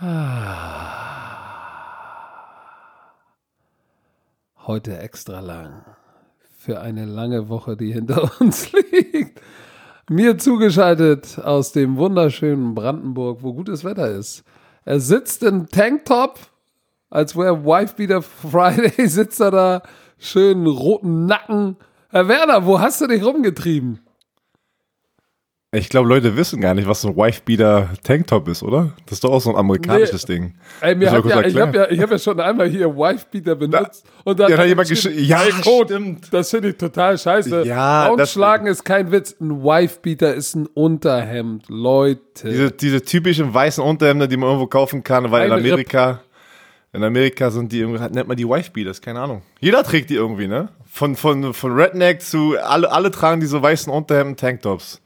Heute extra lang. Für eine lange Woche, die hinter uns liegt. Mir zugeschaltet aus dem wunderschönen Brandenburg, wo gutes Wetter ist. Er sitzt in Tanktop, als wäre Wifebeater Friday, sitzt er da, schön roten Nacken. Herr Werner, wo hast du dich rumgetrieben? Ich glaube, Leute wissen gar nicht, was so ein Wifebeater Tanktop ist, oder? Das ist doch auch so ein amerikanisches nee. Ding. Ey, mir hat ja, ich habe ja, hab ja schon einmal hier Wifebeater benutzt da, und dann ja, hat jemand geschrieben, ja, Code. stimmt. Das finde ich total scheiße. Ja, Ausschlagen ist kein Witz. Ein Wifebeater ist ein Unterhemd, Leute. Diese, diese typischen weißen Unterhemden, die man irgendwo kaufen kann, weil Ein in Amerika, Ripp. in Amerika sind die irgendwie, nennt man die Wifebeaters, keine Ahnung. Jeder trägt die irgendwie, ne? Von, von, von Redneck zu, alle, alle tragen diese weißen Unterhemden Tanktops.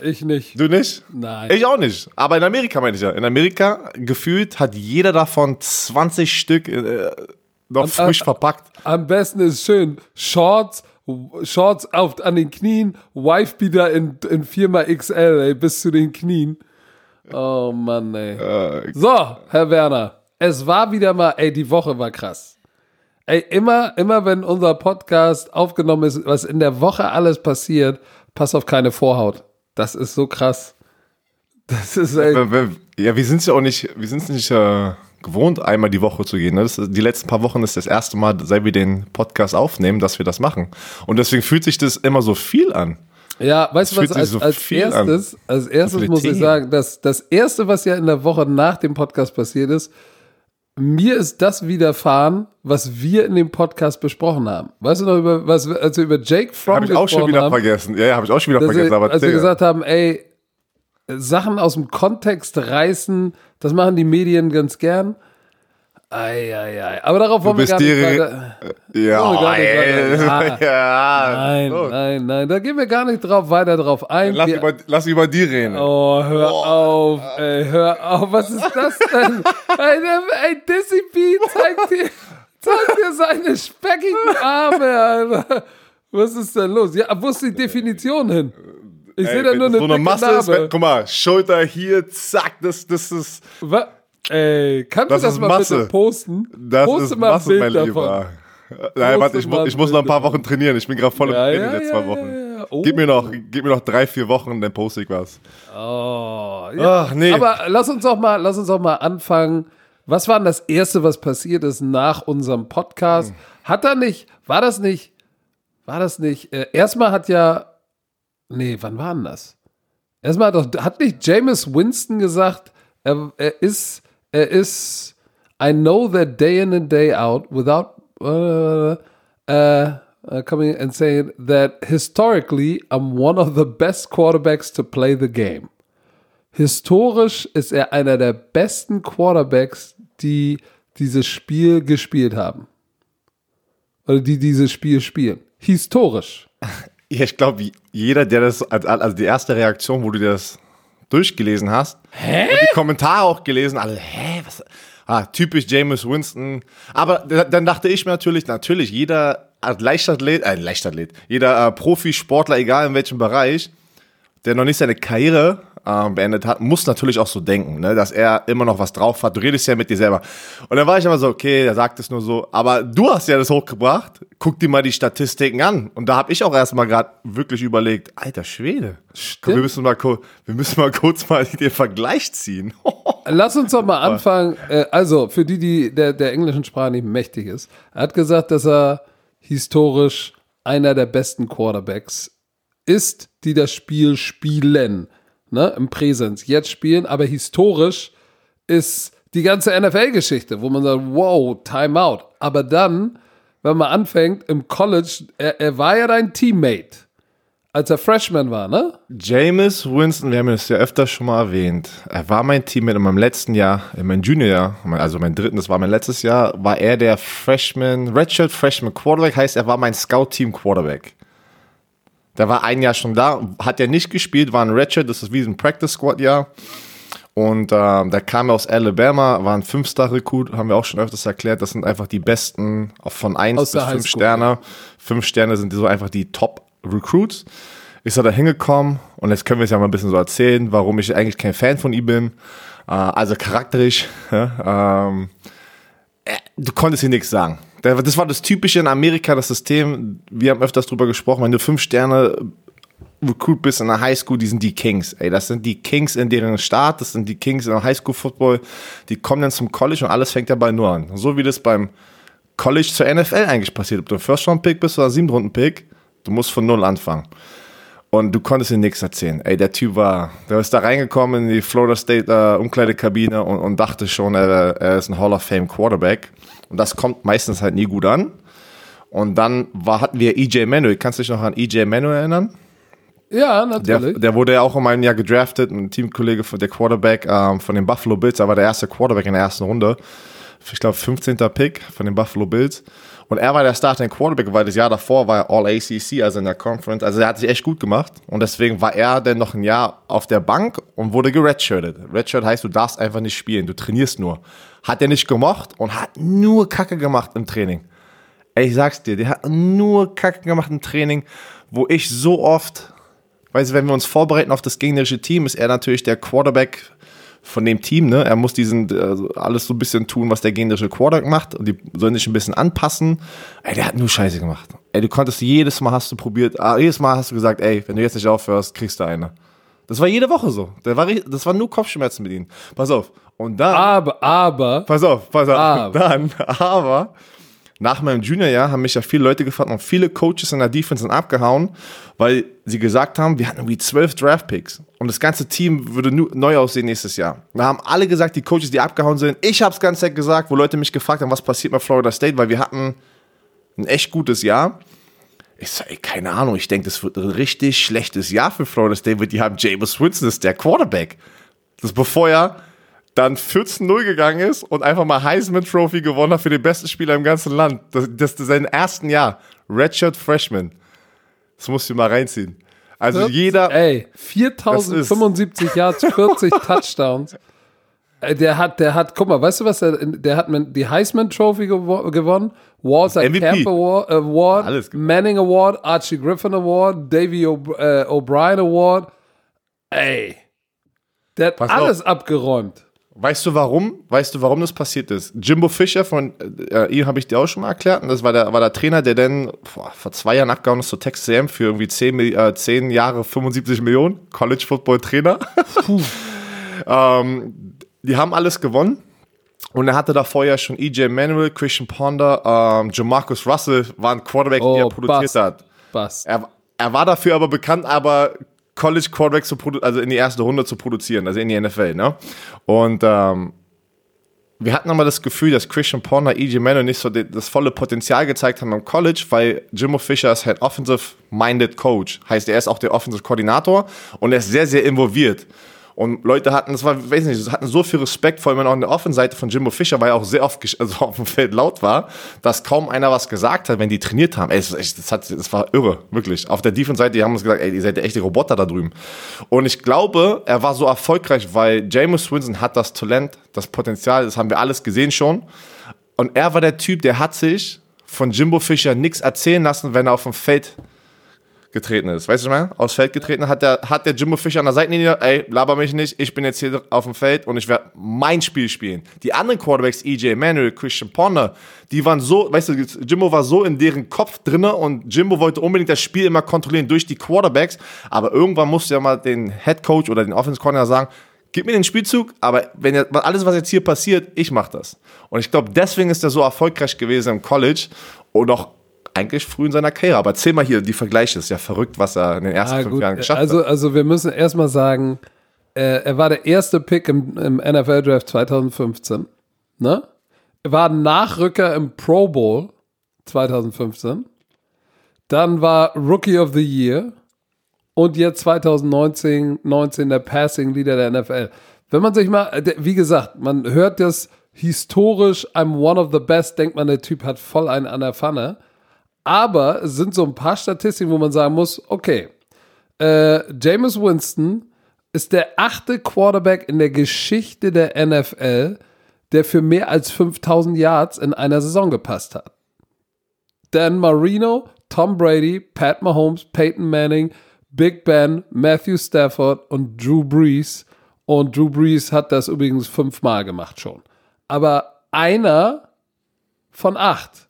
Ich nicht. Du nicht? Nein. Ich auch nicht. Aber in Amerika meine ich ja. In Amerika gefühlt hat jeder davon 20 Stück äh, noch am, frisch am, verpackt. Am besten ist schön Shorts, Shorts auf, an den Knien, Wifebeater in, in 4xL, ey, bis zu den Knien. Oh Mann, ey. Äh, so, Herr Werner, es war wieder mal, ey, die Woche war krass. Ey, immer, immer wenn unser Podcast aufgenommen ist, was in der Woche alles passiert, pass auf keine Vorhaut. Das ist so krass. Das ist echt. Ja, wir sind es ja auch nicht, wir sind es nicht äh, gewohnt, einmal die Woche zu gehen. Ne? Das, die letzten paar Wochen ist das erste Mal, seit wir den Podcast aufnehmen, dass wir das machen. Und deswegen fühlt sich das immer so viel an. Ja, weißt du was, als, so als erstes, an. als erstes muss ich sagen, dass das erste, was ja in der Woche nach dem Podcast passiert ist, mir ist das widerfahren, was wir in dem Podcast besprochen haben. Weißt du noch, über, was, als wir über Jake Fromm? Habe ich auch schon wieder haben, vergessen. Ja, ja habe ich auch schon wieder vergessen. Wir, als wir gesagt haben, ey, Sachen aus dem Kontext reißen, das machen die Medien ganz gern. Eieiei. Aber darauf wollen wir gar nicht weiter. Ja, ja, ja. Nein, so. nein, nein. Da gehen wir gar nicht drauf weiter drauf ein. Lass, über, lass über die reden. Oh, hör oh. auf, ey, hör auf. Was ist das denn? ey, ey, Dizzy B zeigt dir, zeigt dir seine speckigen Arme, Alter. Was ist denn los? Ja, wo ist die Definition hin? Ich sehe da nur eine, so eine Masse. Ist, guck mal, Schulter hier, zack, das, das ist. Was? Ey, kannst das du das mal Masse. bitte posten? Das Poste ist mal Masse, Bild mein Lieber. Nein, warte, ich, ich muss noch ein paar Wochen trainieren. Ich bin gerade voll im ja, Training ja, jetzt ja, zwei Wochen. Ja, oh. Gib, mir noch, gib mir noch drei, vier Wochen, dann poste ich was. Oh, ja. Ach, nee. Aber lass uns doch mal, lass uns doch mal anfangen. Was war denn das Erste, was passiert ist nach unserem Podcast? Hm. Hat er nicht, war das nicht, war das nicht, äh, erstmal hat ja, nee, wann war denn das? Erstmal hat doch, hat nicht James Winston gesagt, er, er ist er ist I know that day in and day out without uh, uh, uh, coming and saying that historically I'm one of the best quarterbacks to play the game. Historisch ist er einer der besten Quarterbacks, die dieses Spiel gespielt haben. Oder die dieses Spiel spielen. Historisch. Ich glaube, jeder, der das, also die erste Reaktion, wo du das durchgelesen hast. Hä? Und die Kommentare auch gelesen, alle, hä, was? Ah, typisch James Winston. Aber dann dachte ich mir natürlich, natürlich, jeder Leichtathlet, äh, Leichtathlet, jeder äh, Profisportler, egal in welchem Bereich, der noch nicht seine Karriere äh, beendet hat, muss natürlich auch so denken, ne, dass er immer noch was drauf hat. Du redest ja mit dir selber. Und dann war ich immer so, okay, der sagt es nur so. Aber du hast ja das hochgebracht. Guck dir mal die Statistiken an. Und da habe ich auch erstmal gerade wirklich überlegt, alter Schwede. Stimmt. Wir müssen mal, wir müssen mal kurz mal den Vergleich ziehen. Lass uns doch mal anfangen. Äh, also, für die, die der, der englischen Sprache nicht mächtig ist. Er hat gesagt, dass er historisch einer der besten Quarterbacks ist, die das Spiel spielen ne, im Präsens jetzt spielen, aber historisch ist die ganze NFL-Geschichte, wo man sagt, wow, Timeout. Aber dann, wenn man anfängt im College, er, er war ja dein Teammate, als er Freshman war, ne? James Winston, wir haben es ja öfter schon mal erwähnt. Er war mein Teammate in meinem letzten Jahr, in meinem Juniorjahr, also mein dritten, das war mein letztes Jahr, war er der Freshman, Redshirt Freshman Quarterback, heißt er war mein Scout-Team Quarterback. Der war ein Jahr schon da, hat ja nicht gespielt, war ein Redshirt, das ist wie ein Practice Squad Jahr. Und äh, der kam aus Alabama, war ein Fünf-Star-Recruit, haben wir auch schon öfters erklärt. Das sind einfach die besten von 1 bis 5 Sterne. Fünf Sterne sind so einfach die Top-Recruits. Ist er da hingekommen und jetzt können wir es ja mal ein bisschen so erzählen, warum ich eigentlich kein Fan von ihm bin. also charakterisch, ähm, äh, du konntest hier nichts sagen. Das war das Typische in Amerika, das System, wir haben öfters drüber gesprochen, wenn du fünf Sterne Recruit bist in der Highschool, die sind die Kings. Ey, das sind die Kings in deren Staat, das sind die Kings in der Highschool-Football. Die kommen dann zum College und alles fängt dabei nur an. So wie das beim College zur NFL eigentlich passiert. Ob du ein First-Round-Pick bist oder ein Sieben-Runden-Pick, du musst von Null anfangen. Und du konntest ihm nichts erzählen. Ey, der Typ war, der ist da reingekommen in die Florida State äh, Umkleidekabine und, und dachte schon, er, er ist ein Hall of Fame Quarterback. Und das kommt meistens halt nie gut an. Und dann war, hatten wir EJ Manuel. Kannst du dich noch an EJ Manuel erinnern? Ja, natürlich. Der, der, wurde ja auch um ein Jahr gedraftet, ein Teamkollege von der Quarterback ähm, von den Buffalo Bills. Er war der erste Quarterback in der ersten Runde. Ich glaube, 15. Pick von den Buffalo Bills. Und er war der Starting Quarterback, weil das Jahr davor war er All-ACC, also in der Conference. Also er hat sich echt gut gemacht. Und deswegen war er dann noch ein Jahr auf der Bank und wurde geredshirtet. Redshirt heißt, du darfst einfach nicht spielen, du trainierst nur. Hat er nicht gemocht und hat nur Kacke gemacht im Training. Ey, ich sag's dir, der hat nur Kacke gemacht im Training, wo ich so oft Weißt du, wenn wir uns vorbereiten auf das gegnerische Team, ist er natürlich der Quarterback von dem Team, ne? Er muss diesen also alles so ein bisschen tun, was der gegnerische Quarterback macht und die sollen sich ein bisschen anpassen. Ey, der hat nur Scheiße gemacht. Ey, du konntest jedes Mal hast du probiert, ah, jedes Mal hast du gesagt, ey, wenn du jetzt nicht aufhörst, kriegst du eine. Das war jede Woche so. Der war, das war nur Kopfschmerzen mit ihm. Pass auf. Und dann. Aber, aber. Pass auf, pass auf. Aber. Dann, aber nach meinem Juniorjahr haben mich ja viele Leute gefragt und viele Coaches in der Defense sind abgehauen, weil sie gesagt haben, wir hatten irgendwie zwölf Draftpicks und das ganze Team würde neu aussehen nächstes Jahr. Da haben alle gesagt, die Coaches, die abgehauen sind. Ich habe es ganz Zeit gesagt, wo Leute mich gefragt haben, was passiert mit Florida State, weil wir hatten ein echt gutes Jahr. Ich sage, keine Ahnung, ich denke, das wird ein richtig schlechtes Jahr für Florida State, weil die haben James Winston, das ist der Quarterback. Das ist bevor er dann 14-0 gegangen ist und einfach mal Heisman Trophy gewonnen hat für den besten Spieler im ganzen Land. Das, das ist sein ersten Jahr. Redshirt Freshman. Das musst du mal reinziehen. Also Ups, jeder. Ey, 4075 Yards, 40 Touchdowns. Der hat, der hat, guck mal, weißt du was, der, der hat die Heisman Trophy gewo gewonnen, Walter Camp Award, Award Manning Award, Archie Griffin Award, Davy äh, O'Brien Award. Ey, der hat Pass alles auf. abgeräumt. Weißt du warum? Weißt du, warum das passiert ist? Jimbo Fischer von äh, ihm habe ich dir auch schon mal erklärt. Und das war der, war der Trainer, der dann boah, vor zwei Jahren abgehauen ist zu Texas AM für irgendwie 10, äh, 10 Jahre 75 Millionen. College Football Trainer. ähm, die haben alles gewonnen. Und er hatte davor ja schon EJ Manuel, Christian Ponder, ähm, Jamarcus Russell waren Quarterback, oh, die er produziert bust, hat. Bust. Er, er war dafür aber bekannt, aber College Quarterbacks zu also in die erste Runde zu produzieren, also in die NFL, ne? Und ähm, wir hatten aber das Gefühl, dass Christian Ponder, E.J. Manuel nicht so das volle Potenzial gezeigt haben am College, weil Jimmo Fisher ist halt offensive-minded Coach. Heißt, er ist auch der Offensive Koordinator und er ist sehr, sehr involviert. Und Leute hatten, das war, weiß nicht, hatten so viel Respekt, vor allem auch an der Offenseite von Jimbo Fischer, weil er auch sehr oft also auf dem Feld laut war, dass kaum einer was gesagt hat, wenn die trainiert haben. Ey, das, das, hat, das war irre, wirklich. Auf der Defense-Seite, die haben uns gesagt, ey, ihr seid echte Roboter da drüben. Und ich glaube, er war so erfolgreich, weil James Winston hat das Talent, das Potenzial, das haben wir alles gesehen schon. Und er war der Typ, der hat sich von Jimbo Fischer nichts erzählen lassen, wenn er auf dem Feld getreten ist. Weißt du mal? Aufs Feld getreten hat der, hat der Jimbo Fischer an der Seitenlinie, ey, laber mich nicht, ich bin jetzt hier auf dem Feld und ich werde mein Spiel spielen. Die anderen Quarterbacks, EJ Manuel, Christian Ponder, die waren so, weißt du, Jimbo war so in deren Kopf drinne und Jimbo wollte unbedingt das Spiel immer kontrollieren durch die Quarterbacks, aber irgendwann musste ja mal den Head Coach oder den Offense Corner sagen, gib mir den Spielzug, aber wenn jetzt, alles, was jetzt hier passiert, ich mach das. Und ich glaube, deswegen ist er so erfolgreich gewesen im College und auch eigentlich früh in seiner Karriere. Aber erzähl mal hier die Vergleiche. Ist ja verrückt, was er in den ersten ah, fünf gut. Jahren geschafft also, hat. Also wir müssen erstmal sagen, äh, er war der erste Pick im, im NFL Draft 2015. Ne? Er war Nachrücker im Pro Bowl 2015. Dann war Rookie of the Year. Und jetzt 2019 19 der Passing Leader der NFL. Wenn man sich mal, wie gesagt, man hört das historisch, I'm one of the best, denkt man, der Typ hat voll einen an der Pfanne. Aber es sind so ein paar Statistiken, wo man sagen muss, okay, äh, Jameis Winston ist der achte Quarterback in der Geschichte der NFL, der für mehr als 5000 Yards in einer Saison gepasst hat. Dan Marino, Tom Brady, Pat Mahomes, Peyton Manning, Big Ben, Matthew Stafford und Drew Brees Und Drew Brees hat das übrigens fünfmal gemacht schon. Aber einer von acht.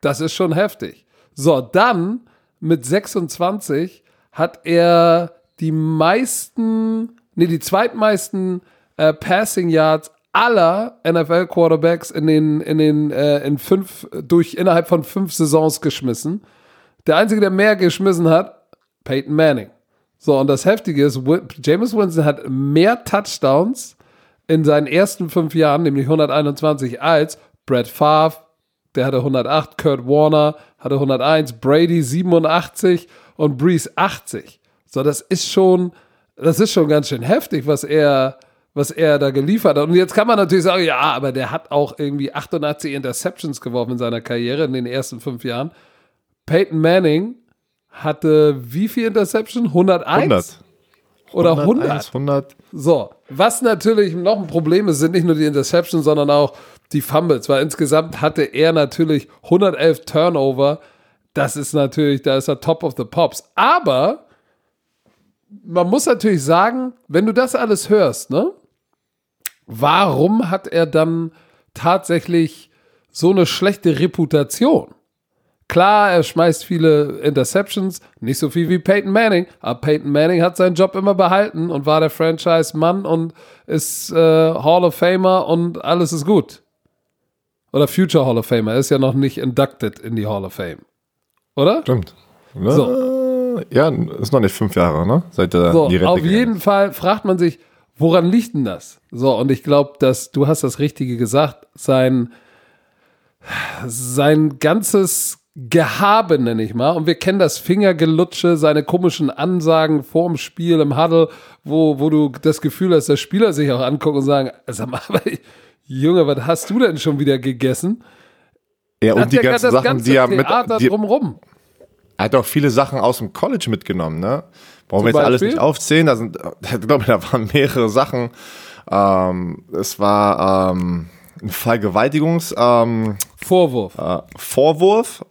Das ist schon heftig. So, dann mit 26 hat er die meisten, nee, die zweitmeisten äh, Passing Yards aller NFL Quarterbacks in den, in den, äh, in fünf, durch, innerhalb von fünf Saisons geschmissen. Der einzige, der mehr geschmissen hat, Peyton Manning. So, und das Heftige ist, James Winston hat mehr Touchdowns in seinen ersten fünf Jahren, nämlich 121, als Brett Favre, der hatte 108, Kurt Warner hatte 101, Brady 87 und Breeze 80. So, das ist schon, das ist schon ganz schön heftig, was er, was er da geliefert hat. Und jetzt kann man natürlich sagen, ja, aber der hat auch irgendwie 88 Interceptions geworfen in seiner Karriere in den ersten fünf Jahren. Peyton Manning hatte wie viel Interception? 101? 100. Oder 100? 100. So, was natürlich noch ein Problem ist, sind nicht nur die Interceptions, sondern auch die Fumbles, weil insgesamt hatte er natürlich 111 Turnover. Das ist natürlich, da ist er top of the pops. Aber man muss natürlich sagen, wenn du das alles hörst, ne? Warum hat er dann tatsächlich so eine schlechte Reputation? Klar, er schmeißt viele Interceptions, nicht so viel wie Peyton Manning, aber Peyton Manning hat seinen Job immer behalten und war der Franchise-Mann und ist äh, Hall of Famer und alles ist gut. Oder Future Hall of Famer, er ist ja noch nicht inducted in die Hall of Fame. Oder? Stimmt. So. Ja, ist noch nicht fünf Jahre, ne? Seit er so, die Rente Auf jeden Fall fragt man sich, woran liegt denn das? So, und ich glaube, dass du hast das Richtige gesagt, sein, sein ganzes Gehabe, nenne ich mal. Und wir kennen das Fingergelutsche, seine komischen Ansagen vorm Spiel im Huddle, wo, wo du das Gefühl hast, dass Spieler sich auch angucken und sagen, sag mal, Junge, was hast du denn schon wieder gegessen? Ja, und die ganzen Sachen, die er mit. Die, drumrum. Er hat auch viele Sachen aus dem College mitgenommen, ne? Brauchen wir jetzt alles nicht aufzählen. Da sind, ich glaube, da waren mehrere Sachen. Ähm, es war ähm, ein Vergewaltigungs ähm, Vorwurf. Äh, Vorwurf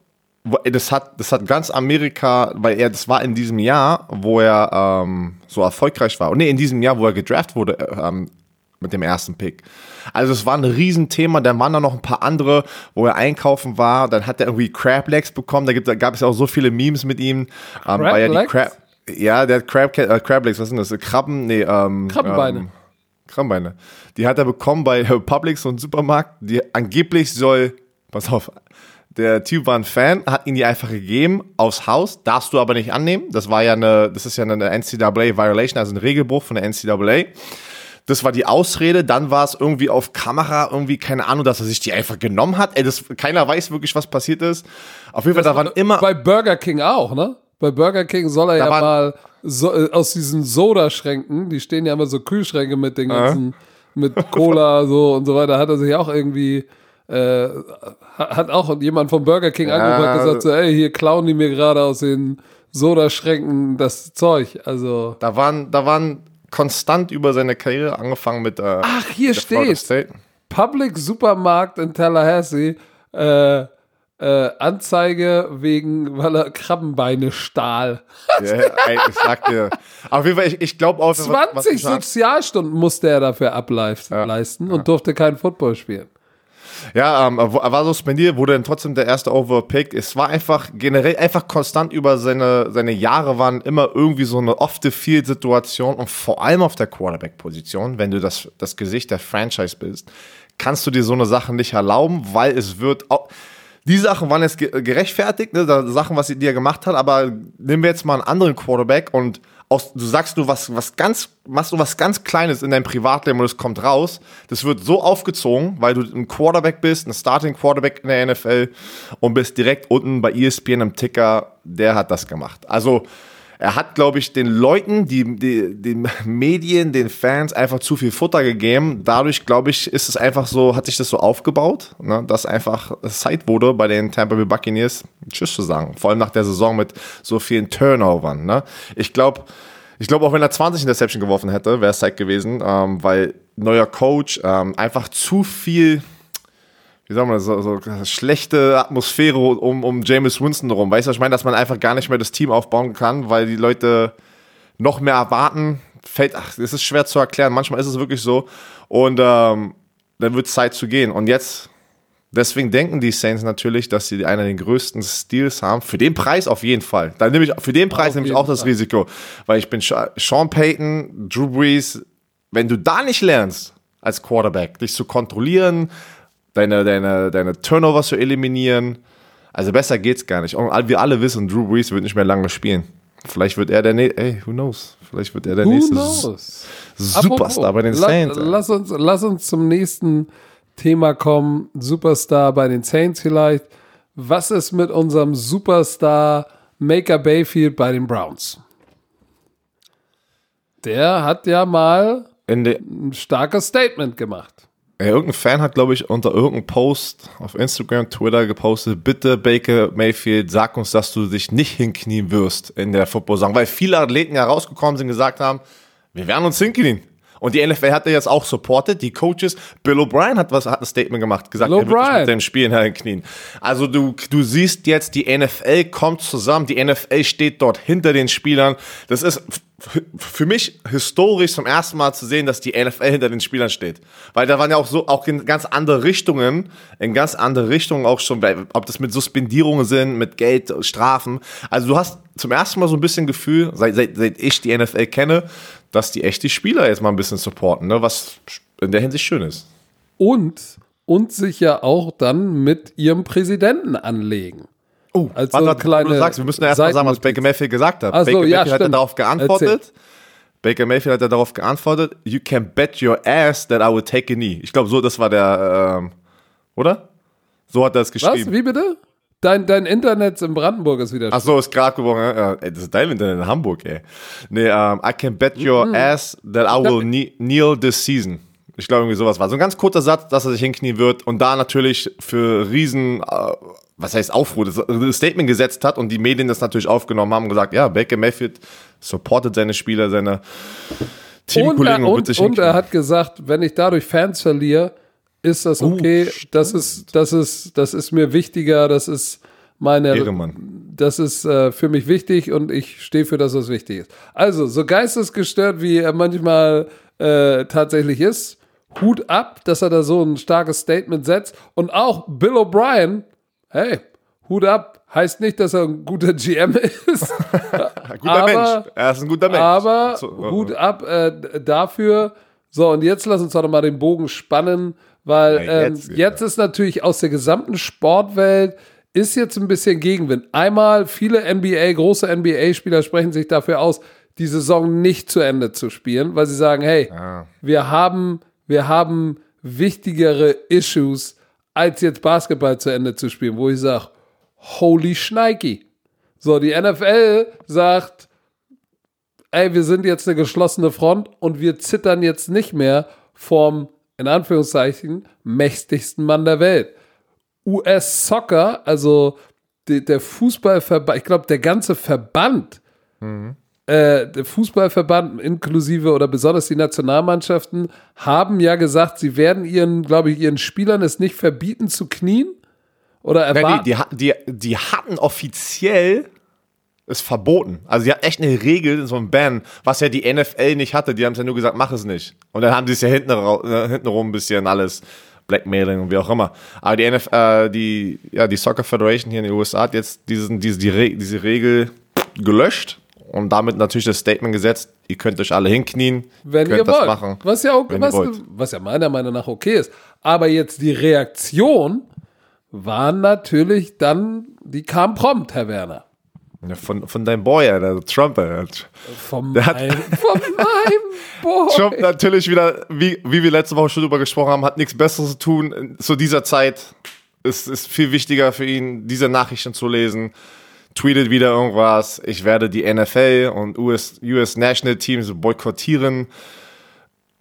das hat, das hat ganz Amerika, weil er, das war in diesem Jahr, wo er ähm, so erfolgreich war. Und nee, in diesem Jahr, wo er gedraft wurde äh, ähm, mit dem ersten Pick. Also es war ein Riesenthema. Dann waren da noch ein paar andere, wo er einkaufen war. Dann hat er irgendwie Crab Legs bekommen. Da, gibt, da gab es auch so viele Memes mit ihm. Ähm, weil er die Crab, ja, der hat Crab, äh, Crab Legs, was sind das? Krabben? Nee, ähm, Krabbenbeine. Ähm, Krabbenbeine. Die hat er bekommen bei Publix und Supermarkt. Die angeblich soll, pass auf, der Typ war ein Fan, hat ihn die einfach gegeben aus Haus, darfst du aber nicht annehmen. Das war ja eine, das ist ja eine NCAA Violation, also ein Regelbruch von der NCAA. Das war die Ausrede, dann war es irgendwie auf Kamera, irgendwie, keine Ahnung, dass er sich die einfach genommen hat. Ey, das, keiner weiß wirklich, was passiert ist. Auf jeden Fall, da waren immer. Bei Burger King auch, ne? Bei Burger King soll er ja mal so, äh, aus diesen Sodaschränken, die stehen ja immer so Kühlschränke mit den ganzen, äh. mit Cola so und so weiter, hat er sich auch irgendwie äh, hat auch jemand vom Burger King ja, und gesagt, so, ey, hier klauen die mir gerade aus den Sodaschränken das Zeug. Also. Da waren, da waren konstant über seine Karriere angefangen mit. Äh, Ach, hier steht. Public Supermarkt in Tallahassee. Äh, äh, Anzeige wegen, weil er Krabbenbeine stahl. Ja, ey, ich sag dir. Auf jeden Fall, ich, ich glaube auch. 20 Sozialstunden musste er dafür ableisten ja, und durfte keinen Football spielen. Ja, ähm, war suspendiert, wurde dann trotzdem der erste Overpick. Es war einfach generell einfach konstant über seine, seine Jahre waren immer irgendwie so eine off-the-field-Situation und vor allem auf der Quarterback-Position, wenn du das, das Gesicht der Franchise bist, kannst du dir so eine Sache nicht erlauben, weil es wird auch, die Sachen waren jetzt gerechtfertigt, ne, Sachen, was die er gemacht hat, aber nehmen wir jetzt mal einen anderen Quarterback und aus, du sagst du was, was ganz, machst du was ganz Kleines in deinem Privatleben und es kommt raus. Das wird so aufgezogen, weil du ein Quarterback bist, ein Starting Quarterback in der NFL und bist direkt unten bei ESPN im Ticker. Der hat das gemacht. Also, er hat, glaube ich, den Leuten, die, die, den Medien, den Fans einfach zu viel Futter gegeben. Dadurch, glaube ich, ist es einfach so, hat sich das so aufgebaut, ne, dass einfach Zeit wurde, bei den Tampa Bay Buccaneers Tschüss zu sagen. Vor allem nach der Saison mit so vielen Turnovern. Ne. Ich glaube, ich glaube, auch wenn er 20 Interception geworfen hätte, wäre es Zeit gewesen, ähm, weil neuer Coach, ähm, einfach zu viel wie sagen wir so, so schlechte Atmosphäre um, um James Winston rum. Weißt du, ich meine, dass man einfach gar nicht mehr das Team aufbauen kann, weil die Leute noch mehr erwarten. fällt, ach, es ist schwer zu erklären. Manchmal ist es wirklich so. Und ähm, dann wird es Zeit zu gehen. Und jetzt, deswegen denken die Saints natürlich, dass sie einer der größten Steals haben. Für den Preis auf jeden Fall. Dann nehme ich, für den Preis nehme ich auch das Fall. Risiko. Weil ich bin Sean Payton, Drew Brees. Wenn du da nicht lernst, als Quarterback, dich zu kontrollieren, deine, deine, deine Turnover zu eliminieren, also besser geht's gar nicht. Und wir alle wissen, Drew Brees wird nicht mehr lange spielen. Vielleicht wird er der nächste, ey, who knows? Vielleicht wird er der who nächste knows? Superstar bei den Saints. Lass uns, lass uns zum nächsten Thema kommen. Superstar bei den Saints vielleicht. Was ist mit unserem Superstar Maker Bayfield bei den Browns? Der hat ja mal ein starkes Statement gemacht. Ja, irgendein Fan hat, glaube ich, unter irgendeinem Post auf Instagram, Twitter gepostet, bitte Baker Mayfield, sag uns, dass du dich nicht hinknien wirst in der Football-Saison. Weil viele Athleten ja rausgekommen sind und gesagt haben, wir werden uns hinknien. Und die NFL hat er jetzt auch supported, die Coaches. Bill O'Brien hat was, hat ein Statement gemacht, gesagt, Bill er wird mit dem Spielen hinknien. Also du, du siehst jetzt, die NFL kommt zusammen, die NFL steht dort hinter den Spielern. Das ist für mich historisch zum ersten Mal zu sehen, dass die NFL hinter den Spielern steht. Weil da waren ja auch so, auch in ganz andere Richtungen, in ganz andere Richtungen auch schon, ob das mit Suspendierungen sind, mit Geld, Strafen. Also du hast zum ersten Mal so ein bisschen Gefühl, seit, seit, seit ich die NFL kenne, dass die echt die Spieler jetzt mal ein bisschen supporten, ne? was in der Hinsicht schön ist. Und, und sich ja auch dann mit ihrem Präsidenten anlegen. Oh, also warte, warte, kleine du sagst, wir müssen ja erst mal sagen, was Baker Mayfield gesagt hat. Ach Baker ja, Mayfield hat ja darauf geantwortet. Erzähl. Baker Mayfield hat ja darauf geantwortet, you can bet your ass that I will take a knee. Ich glaube, so, das war der, ähm, oder? So hat er es geschrieben. Was? Wie bitte? Dein, dein Internet in Brandenburg ist wieder. Ach so, ist gerade geworden. Ey, das ist dein Internet in Hamburg, ey. Nee, um, ähm, I can bet your -hmm. ass that I will kneel this season. Ich glaube, irgendwie sowas war. So ein ganz kurzer Satz, dass er sich hinknien wird und da natürlich für riesen, uh, was heißt Aufruhr, das, das Statement gesetzt hat und die Medien das natürlich aufgenommen haben und gesagt, ja, Baker Mayfield supportet seine Spieler, seine Teamkollegen und, und, und, und er hat gesagt, wenn ich dadurch Fans verliere, ist das oh, okay. Uh, das ist, das ist, das ist mir wichtiger. Das ist meine, Ehremann. das ist äh, für mich wichtig und ich stehe für das, was wichtig ist. Also, so geistesgestört, wie er manchmal äh, tatsächlich ist, Hut ab, dass er da so ein starkes Statement setzt. Und auch Bill O'Brien, hey, Hut ab, heißt nicht, dass er ein guter GM ist. guter aber, Mensch. Er ist ein guter Mensch. Aber Hut ab äh, dafür. So, und jetzt lass uns doch mal den Bogen spannen weil ja, jetzt, ähm, jetzt ist natürlich aus der gesamten Sportwelt ist jetzt ein bisschen Gegenwind. Einmal viele NBA, große NBA-Spieler sprechen sich dafür aus, die Saison nicht zu Ende zu spielen, weil sie sagen, hey, ah. wir haben, wir haben wichtigere Issues, als jetzt Basketball zu Ende zu spielen, wo ich sage, holy Schneiki. So, die NFL sagt, ey, wir sind jetzt eine geschlossene Front und wir zittern jetzt nicht mehr vorm in Anführungszeichen, mächtigsten Mann der Welt. US-Soccer, also die, der Fußballverband, ich glaube, der ganze Verband, mhm. äh, der Fußballverband inklusive oder besonders die Nationalmannschaften, haben ja gesagt, sie werden ihren, glaube ich, ihren Spielern es nicht verbieten zu knien. Oder erwarten. Nein, die, die, die hatten offiziell ist verboten. Also sie hat echt eine Regel, so ein Ban, was ja die NFL nicht hatte. Die haben es ja nur gesagt, mach es nicht. Und dann haben sie es ja hinten, äh, hinten rum ein bisschen alles Blackmailing und wie auch immer. Aber die NFL, äh, die, ja, die Soccer Federation hier in den USA hat jetzt diesen, diese, die, diese Regel gelöscht und damit natürlich das Statement gesetzt, ihr könnt euch alle hinknien, wenn könnt ihr das wollt. machen. Was ja, auch, was, was ja meiner Meinung nach okay ist. Aber jetzt die Reaktion war natürlich dann, die kam prompt, Herr Werner. Ja, von, von deinem Boy, der Trump. Der, von, der mein, von meinem Boy. Trump natürlich wieder, wie, wie wir letzte Woche schon drüber gesprochen haben, hat nichts Besseres zu tun. Zu dieser Zeit ist es viel wichtiger für ihn, diese Nachrichten zu lesen. Tweetet wieder irgendwas. Ich werde die NFL und US, US National Teams boykottieren.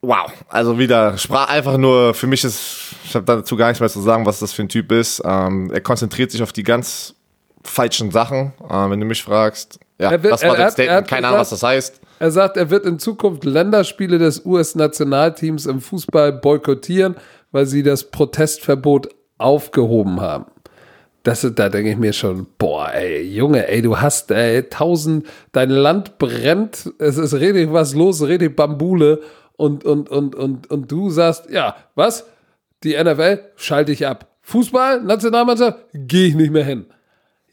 Wow, also wieder sprach einfach nur, für mich ist, ich habe dazu gar nichts mehr zu sagen, was das für ein Typ ist. Ähm, er konzentriert sich auf die ganz falschen Sachen, äh, wenn du mich fragst. Ja, wird, das war das Statement, keine Ahnung, was das heißt. Er sagt, er wird in Zukunft Länderspiele des US-Nationalteams im Fußball boykottieren, weil sie das Protestverbot aufgehoben haben. Das, da denke ich mir schon, boah, ey, Junge, ey, du hast ey, tausend, dein Land brennt, es ist richtig was los, richtig Bambule und, und, und, und, und du sagst, ja, was? Die NFL schalte ich ab. Fußball, Nationalmannschaft, gehe ich nicht mehr hin.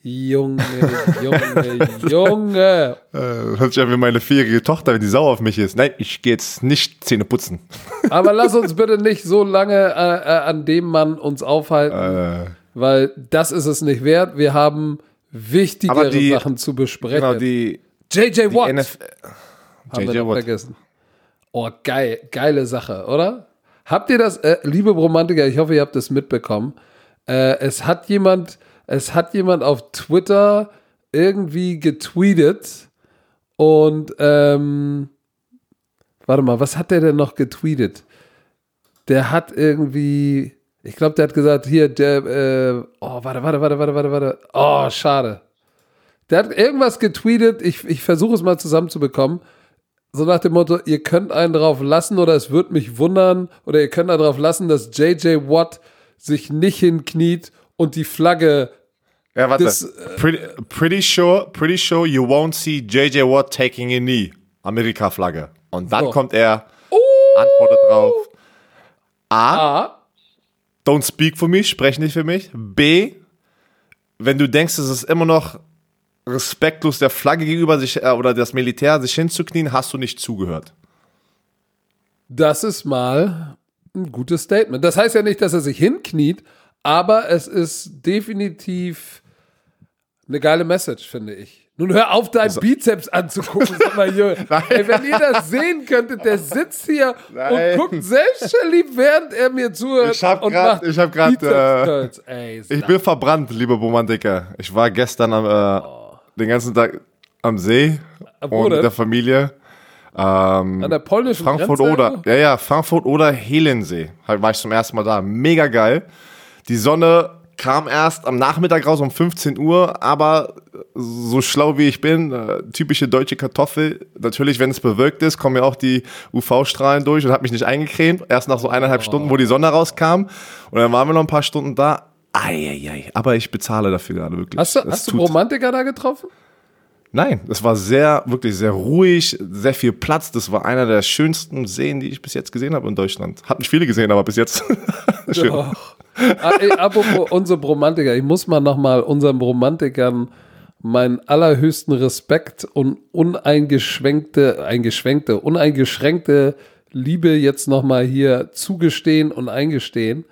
Junge, Junge, Junge. Äh, hört sich an wie meine vierjährige Tochter, wenn die sauer auf mich ist. Nein, ich gehe jetzt nicht Zähne putzen. Aber lass uns bitte nicht so lange äh, äh, an dem Mann uns aufhalten, äh. weil das ist es nicht wert. Wir haben wichtigere die, Sachen zu besprechen. Genau, die JJ Watt. NF haben JJ wir Watt. vergessen. Oh, geil, geile Sache, oder? Habt ihr das, äh, liebe Romantiker, ich hoffe, ihr habt das mitbekommen. Äh, es hat jemand es hat jemand auf Twitter irgendwie getweetet und ähm, warte mal, was hat der denn noch getweetet? Der hat irgendwie, ich glaube, der hat gesagt, hier, der, äh, oh, warte, warte, warte, warte, warte, warte, oh, schade. Der hat irgendwas getweetet, ich, ich versuche es mal zusammenzubekommen, so nach dem Motto, ihr könnt einen drauf lassen oder es wird mich wundern oder ihr könnt darauf lassen, dass JJ Watt sich nicht hinkniet und die Flagge. Ja, warte. Das, äh, pretty, pretty, sure, pretty sure you won't see JJ Watt taking a knee. Amerika-Flagge. Und dann so. kommt er, oh. antwortet drauf. A, A. Don't speak for me, sprech nicht für mich. B. Wenn du denkst, es ist immer noch respektlos der Flagge gegenüber sich äh, oder das Militär sich hinzuknien, hast du nicht zugehört. Das ist mal ein gutes Statement. Das heißt ja nicht, dass er sich hinkniet, aber es ist definitiv eine geile Message, finde ich. Nun hör auf, deinen also, Bizeps anzugucken. Sag mal, Ey, wenn ihr das sehen könntet, der sitzt hier Nein. und guckt selbstverliebt, während er mir zuhört. Ich habe gerade, ich habe gerade, äh, ich bin verbrannt, liebe Romantiker. Ich war gestern am, äh, oh. den ganzen Tag am See Wo und mit der Familie. Ähm, An der polnischen Frankfurt Grenze? oder, ja, ja, Frankfurt oder Helensee. Halt war ich zum ersten Mal da. Mega geil. Die Sonne kam erst am Nachmittag raus um 15 Uhr, aber so schlau wie ich bin, äh, typische deutsche Kartoffel. Natürlich, wenn es bewölkt ist, kommen ja auch die UV-Strahlen durch und hat mich nicht eingecremt. Erst nach so eineinhalb oh. Stunden, wo die Sonne rauskam. Und dann waren wir noch ein paar Stunden da. Eieiei, aber ich bezahle dafür gerade wirklich. Hast du, hast du Romantiker da getroffen? Nein, es war sehr, wirklich sehr ruhig, sehr viel Platz. Das war einer der schönsten Seen, die ich bis jetzt gesehen habe in Deutschland. Hat nicht viele gesehen, aber bis jetzt. Schön. Doch. Ah, apropos unsere Bromantiker, ich muss mal nochmal unseren Bromantikern meinen allerhöchsten Respekt und uneingeschränkte, eingeschränkte, uneingeschränkte Liebe jetzt nochmal hier zugestehen und eingestehen.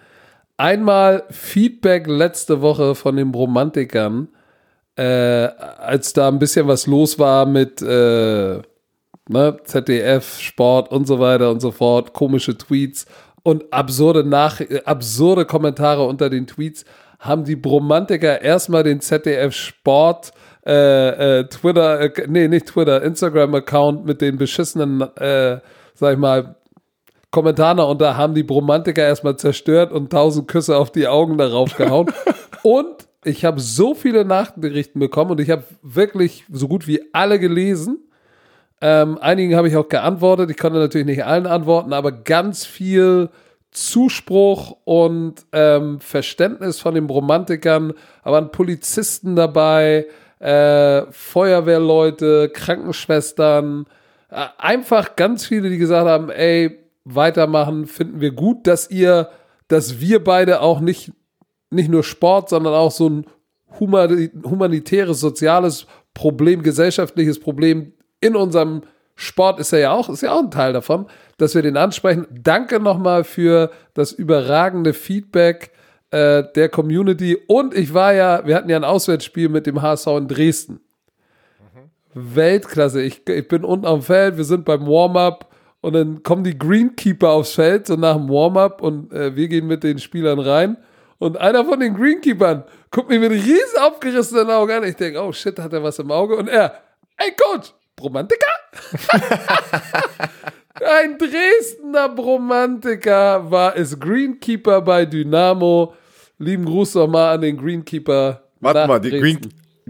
Einmal Feedback letzte Woche von den Romantikern äh, als da ein bisschen was los war mit äh, ne, ZDF, Sport und so weiter und so fort, komische Tweets und absurde, Nach äh, absurde Kommentare unter den Tweets, haben die Bromantiker erstmal den ZDF Sport äh, äh, Twitter, äh, nee, nicht Twitter, Instagram-Account mit den beschissenen, äh, sag ich mal, Kommentaren und da haben die Bromantiker erstmal zerstört und tausend Küsse auf die Augen darauf gehauen. und ich habe so viele Nachrichten bekommen und ich habe wirklich so gut wie alle gelesen. Ähm, einigen habe ich auch geantwortet. Ich konnte natürlich nicht allen antworten, aber ganz viel Zuspruch und ähm, Verständnis von den Romantikern. Aber waren Polizisten dabei, äh, Feuerwehrleute, Krankenschwestern. Äh, einfach ganz viele, die gesagt haben: Ey, weitermachen, finden wir gut, dass ihr, dass wir beide auch nicht nicht nur Sport, sondern auch so ein humanitäres, soziales Problem, gesellschaftliches Problem in unserem Sport ist er ja auch, ist ja auch ein Teil davon, dass wir den ansprechen. Danke nochmal für das überragende Feedback äh, der Community. Und ich war ja, wir hatten ja ein Auswärtsspiel mit dem HSV in Dresden. Mhm. Weltklasse. Ich, ich bin unten am Feld, wir sind beim Warm-up und dann kommen die Greenkeeper aufs Feld, so nach dem Warm-up und äh, wir gehen mit den Spielern rein. Und einer von den Greenkeepern guckt mich mit riesen aufgerissenen Augen an. Ich denke, oh shit, hat er was im Auge? Und er, ey Coach, Bromantiker? Ein Dresdner Bromantiker war es Greenkeeper bei Dynamo. Lieben Gruß nochmal an den Greenkeeper. Warte mal, die Green,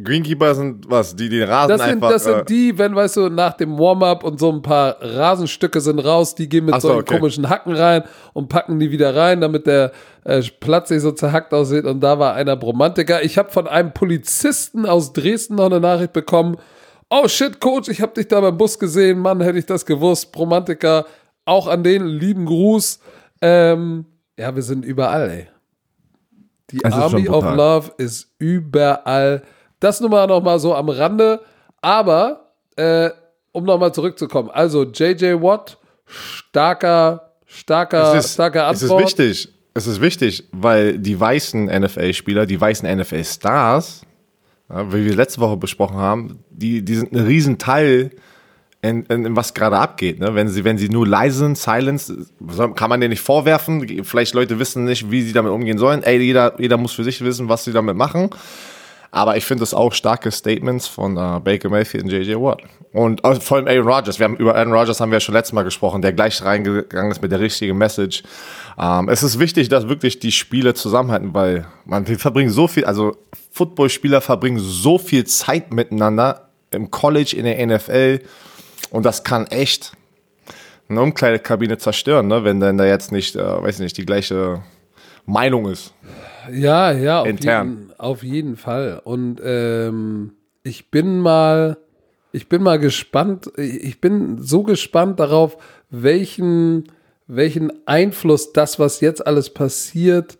Greenkeeper sind was? Die den Rasen das sind, einfach. Das sind äh, die, wenn, weißt du, nach dem Warm-up und so ein paar Rasenstücke sind raus, die gehen mit so, so okay. komischen Hacken rein und packen die wieder rein, damit der äh, Platz nicht so zerhackt aussieht. Und da war einer Bromantiker. Ich habe von einem Polizisten aus Dresden noch eine Nachricht bekommen. Oh shit, Coach, ich habe dich da beim Bus gesehen. Mann, hätte ich das gewusst. Bromantiker, auch an den lieben Gruß. Ähm, ja, wir sind überall, ey. Die schon Army of. Love ist überall. Das nun mal noch mal so am Rande. Aber, äh, um noch mal zurückzukommen. Also, J.J. Watt, starker, starker, es ist, starker es ist Antwort. wichtig. Es ist wichtig, weil die weißen NFL-Spieler, die weißen NFL-Stars, ja, wie wir letzte Woche besprochen haben, die, die sind ein Riesenteil in, in, in was gerade abgeht. Ne? Wenn, sie, wenn sie nur leise sind, silence, kann man denen nicht vorwerfen. Vielleicht Leute wissen nicht, wie sie damit umgehen sollen. Ey, jeder, jeder muss für sich wissen, was sie damit machen. Aber ich finde es auch starke Statements von äh, Baker Mayfield und J.J. Watt. Und äh, vor allem Aaron Rodgers. Wir haben über Aaron Rodgers haben wir ja schon letztes Mal gesprochen, der gleich reingegangen ist mit der richtigen Message. Ähm, es ist wichtig, dass wirklich die Spiele zusammenhalten, weil man wir verbringen so viel, also Footballspieler verbringen so viel Zeit miteinander im College, in der NFL. Und das kann echt eine Umkleidekabine zerstören, ne? wenn dann da jetzt nicht, äh, weiß nicht, die gleiche Meinung ist. Ja, ja, auf, Intern. jeden, auf jeden Fall. Und ähm, ich bin mal, ich bin mal gespannt, ich bin so gespannt darauf, welchen, welchen Einfluss das, was jetzt alles passiert,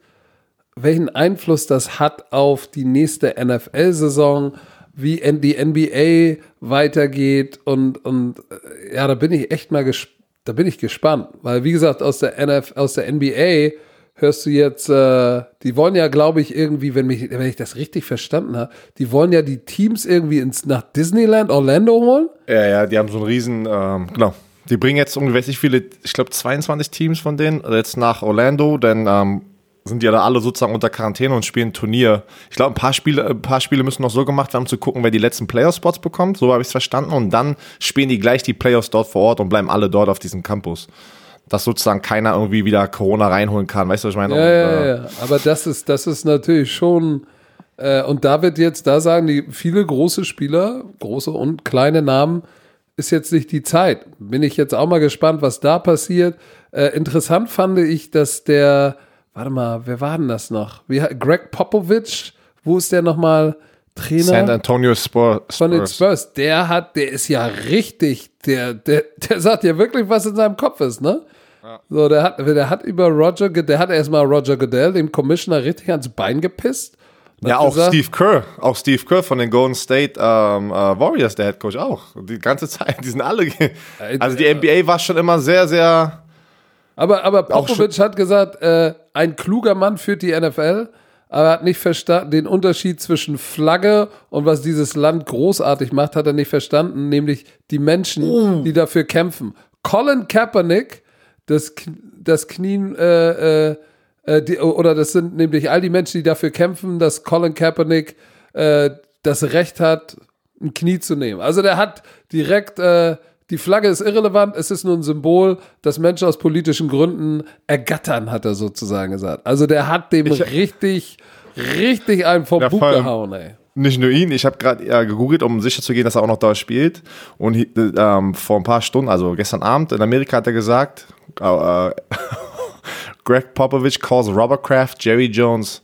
welchen Einfluss das hat auf die nächste NFL-Saison, wie die NBA weitergeht und, und äh, ja, da bin ich echt mal gespannt. Da bin ich gespannt, weil wie gesagt, aus der NF, aus der NBA hörst du jetzt, äh, die wollen ja, glaube ich, irgendwie, wenn, mich, wenn ich das richtig verstanden habe, die wollen ja die Teams irgendwie ins, nach Disneyland, Orlando holen. Ja, ja, die haben so einen riesen, ähm, genau. Die bringen jetzt ungefähr viele, ich glaube 22 Teams von denen jetzt nach Orlando, denn ähm, sind ja da alle sozusagen unter Quarantäne und spielen Turnier. Ich glaube, ein paar Spiele, ein paar Spiele müssen noch so gemacht werden, um zu gucken, wer die letzten Playoff-Spots bekommt. So habe ich es verstanden. Und dann spielen die gleich die Playoffs dort vor Ort und bleiben alle dort auf diesem Campus. Dass sozusagen keiner irgendwie wieder Corona reinholen kann. Weißt du, was ich meine? Ja, Und, ja, äh, ja. Aber das ist, das ist natürlich schon, äh, und da wird jetzt, da sagen die viele große Spieler, große und kleine Namen, ist jetzt nicht die Zeit. Bin ich jetzt auch mal gespannt, was da passiert. Äh, interessant fand ich, dass der, warte mal, wer war denn das noch? Wie, Greg Popovich, wo ist der nochmal Trainer? San Antonio Spurs. von den Spurs, der hat, der ist ja richtig, der, der, der sagt ja wirklich, was in seinem Kopf ist, ne? So, der hat, der hat über Roger, der hat erstmal Roger Goodell, dem Commissioner, richtig ans Bein gepisst. Ja, auch gesagt, Steve Kerr, auch Steve Kerr von den Golden State ähm, äh, Warriors, der Head Coach auch. Die ganze Zeit, die sind alle. ge- Also die NBA war schon immer sehr, sehr. Aber, aber Auch Popovic hat gesagt, äh, ein kluger Mann führt die NFL, aber er hat nicht verstanden, den Unterschied zwischen Flagge und was dieses Land großartig macht, hat er nicht verstanden, nämlich die Menschen, Oh. die dafür kämpfen. Colin Kaepernick, das, das Knien, äh, äh, äh, die, oder das sind nämlich all die Menschen, die dafür kämpfen, dass Colin Kaepernick äh, das Recht hat, ein Knie zu nehmen. Also der hat direkt, äh, die Flagge ist irrelevant, es ist nur ein Symbol, das Menschen aus politischen Gründen ergattern, hat er sozusagen gesagt. Also der hat dem richtig, richtig einen vom Bug gehauen, ey. Nicht nur ihn, ich habe gerade ja, gegoogelt, um sicher zu gehen, dass er auch noch da spielt. Und ähm, vor ein paar Stunden, also gestern Abend in Amerika, hat er gesagt, äh, äh, Greg Popovich calls Robert Kraft, Jerry Jones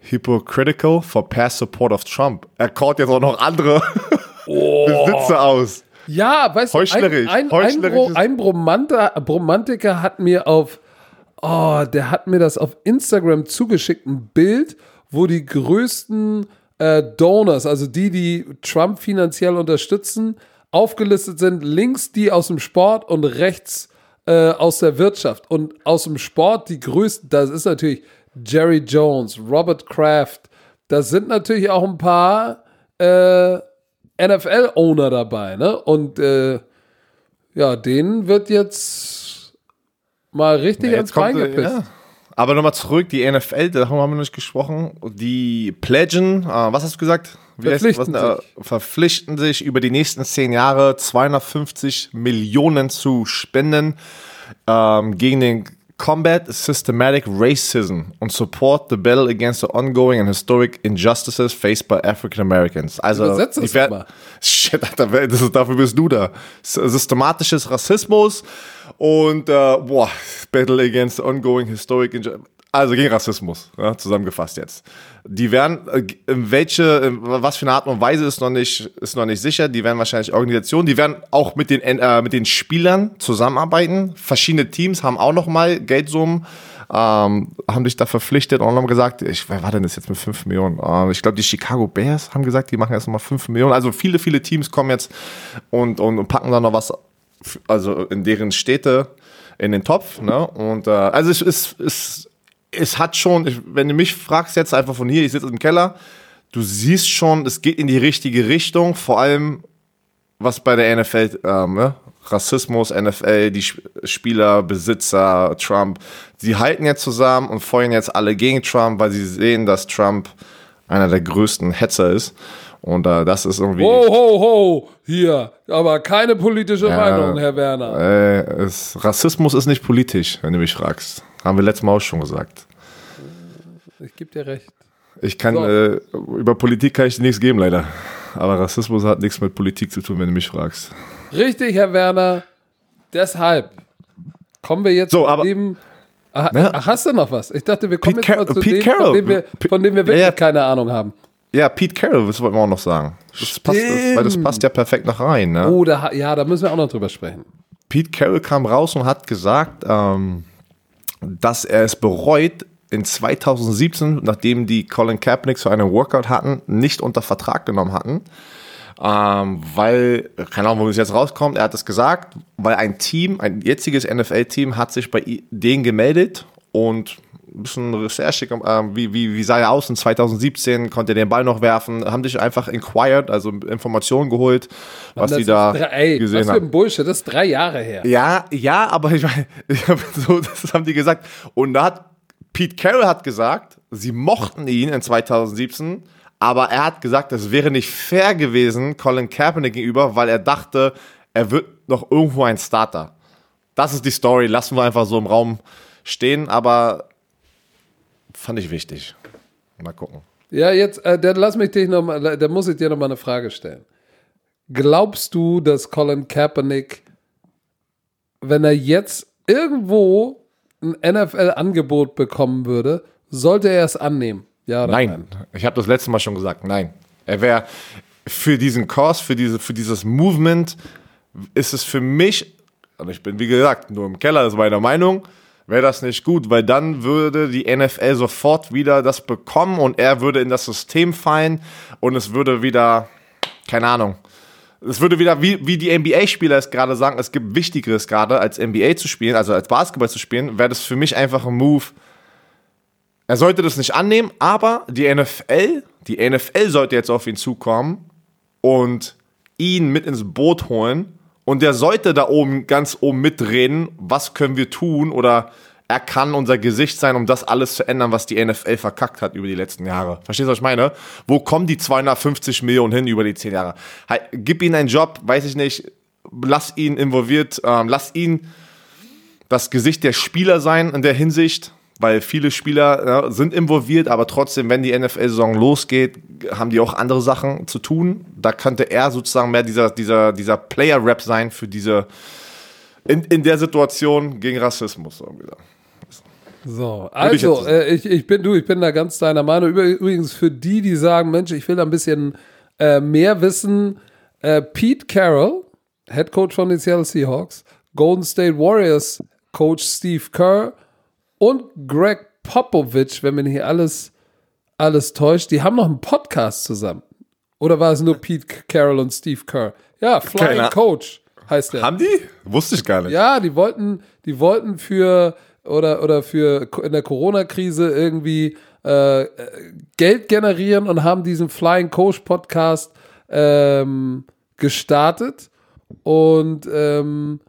hypocritical for past support of Trump. Er callt jetzt auch noch andere Besitzer aus. Ja, weißt du, ein, Heuchlerisch, ein, ein, Bro, ein Bromanta, Bromantiker hat mir auf, oh, der hat mir das auf Instagram zugeschickt, ein Bild, wo die größten äh, Donors, also die, die Trump finanziell unterstützen, aufgelistet sind. Links die aus dem Sport und rechts äh, aus der Wirtschaft. Und aus dem Sport die größten, das ist natürlich Jerry Jones, Robert Kraft. Das sind natürlich auch ein paar äh, NFL-Owner dabei, ne? Und äh, ja, denen wird jetzt mal richtig Ja, ans Bein gepisst. ja. Aber nochmal zurück, die NFL, da haben wir noch nicht gesprochen. Die pledgen, äh, was hast du gesagt? Wie heißt- Verpflichten was, äh, verpflichten sich über die nächsten zehn Jahre 250 Millionen zu spenden ähm, gegen den combat systematic racism and support the battle against the ongoing and historic injustices faced by African Americans. Also, ich werd, shit, Alter, das ist, dafür bist du da. Systematisches Rassismus und äh, boah, battle against the ongoing historic injustices. Also gegen Rassismus, ja, zusammengefasst jetzt. Die werden, äh, in welche, in was für eine Art und Weise ist noch nicht, ist noch nicht sicher. Die werden wahrscheinlich Organisationen, die werden auch mit den, äh, mit den Spielern zusammenarbeiten. Verschiedene Teams haben auch noch mal Geldsummen, ähm, haben sich da verpflichtet und haben gesagt, ich, wer war denn das jetzt mit 5 Millionen? Ähm, ich glaube, die Chicago Bears haben gesagt, die machen erst mal 5 Millionen. Also viele, viele Teams kommen jetzt und, und, und packen da noch was, also in deren Städte in den Topf. Ne? Und äh, also es ist, ist es hat schon, wenn du mich fragst jetzt einfach von hier, ich sitze im Keller, du siehst schon, es geht in die richtige Richtung, vor allem was bei der NFL, ähm, ne? Rassismus, NFL, die Spieler, Besitzer, Trump, sie halten jetzt zusammen und feuern jetzt alle gegen Trump, weil sie sehen, dass Trump einer der größten Hetzer ist. Und äh, das ist irgendwie. Ho, ho, ho, hier. Aber keine politische ja, Meinung, Herr Werner. Äh, es, Rassismus ist nicht politisch, wenn du mich fragst. Haben wir letztes Mal auch schon gesagt. Ich gebe dir recht. Ich kann, so. äh, über Politik kann ich dir nichts geben, leider. Aber Rassismus hat nichts mit Politik zu tun, wenn du mich fragst. Richtig, Herr Werner. Deshalb kommen wir jetzt so, aber, dem. Ach, ne? ach, hast du noch was? Ich dachte, wir kommen Pete jetzt mal zu Pete dem, Carroll. von dem wir, von dem wir wirklich ja, ja. keine Ahnung haben. Ja, Pete Carroll, das wollten wir auch noch sagen. Das passt, weil das passt ja perfekt noch rein. Ne? Oh, da, ja, da müssen wir auch noch drüber sprechen. Pete Carroll kam raus und hat gesagt, ähm, dass er es bereut, in 2017, nachdem die Colin Kaepernick zu einem Workout hatten, nicht unter Vertrag genommen hatten. Ähm, weil, keine Ahnung, wo es jetzt rauskommt, er hat es gesagt, weil ein Team, ein jetziges NFL-Team hat sich bei denen gemeldet und ein bisschen Recherche, äh, wie, wie, wie sah er aus in 2017, konnte er den Ball noch werfen, haben dich einfach inquired, also Informationen geholt, was die da drei, ey, gesehen was für ein Bullshit, das ist drei Jahre her. Ja, ja, aber ich meine, so, das haben die gesagt. Und da hat Pete Carroll hat gesagt, sie mochten ihn in 2017, aber er hat gesagt, es wäre nicht fair gewesen Colin Kaepernick gegenüber, weil er dachte, er wird noch irgendwo ein Starter. Das ist die Story, lassen wir einfach so im Raum stehen, aber fand ich wichtig. Mal gucken. Ja, jetzt, äh, dann lass mich dich noch mal, da muss ich dir noch mal eine Frage stellen. Glaubst du, dass Colin Kaepernick, wenn er jetzt irgendwo ein NFL-Angebot bekommen würde, sollte er es annehmen? Ja nein. nein. Ich habe das letzte Mal schon gesagt, nein. Er wäre für diesen Kurs, für, diese, für dieses Movement, ist es für mich, und ich bin wie gesagt nur im Keller, das ist meine Meinung, wäre das nicht gut, weil dann würde die NFL sofort wieder das bekommen und er würde in das System fallen und es würde wieder, keine Ahnung, es würde wieder, wie, wie die NBA-Spieler es gerade sagen, es gibt Wichtigeres gerade als NBA zu spielen, also als Basketball zu spielen, wäre das für mich einfach ein Move. Er sollte das nicht annehmen, aber die NFL, die NFL sollte jetzt auf ihn zukommen und ihn mit ins Boot holen und der sollte da oben, ganz oben mitreden, was können wir tun oder er kann unser Gesicht sein, um das alles zu ändern, was die NFL verkackt hat über die letzten Jahre. Verstehst du, was ich meine? Wo kommen die 250 Millionen hin über die 10 Jahre? Gib ihm einen Job, weiß ich nicht, lass ihn involviert, ähm, lass ihn das Gesicht der Spieler sein in der Hinsicht weil viele Spieler ja, sind involviert, aber trotzdem, wenn die NFL-Saison losgeht, haben die auch andere Sachen zu tun. Da könnte er sozusagen mehr dieser, dieser, dieser Player-Rap sein für diese, in, in der Situation gegen Rassismus. So, also, ich, äh, ich, ich, bin du, ich bin da ganz deiner Meinung. Übrigens für die, die sagen, Mensch, ich will da ein bisschen äh, mehr wissen, äh, Pete Carroll, Head Coach von den Seattle Seahawks, Golden State Warriors Coach Steve Kerr, und Greg Popovich, wenn mich hier alles, alles täuscht, die haben noch einen Podcast zusammen. Oder war es nur Pete Carroll und Steve Kerr? Ja, Flying Keine Coach heißt der. Haben die? Wusste ich gar nicht. Ja, die wollten, die wollten für oder, oder für in der Corona-Krise irgendwie äh, Geld generieren und haben diesen Flying Coach Podcast ähm, gestartet. Und ähm,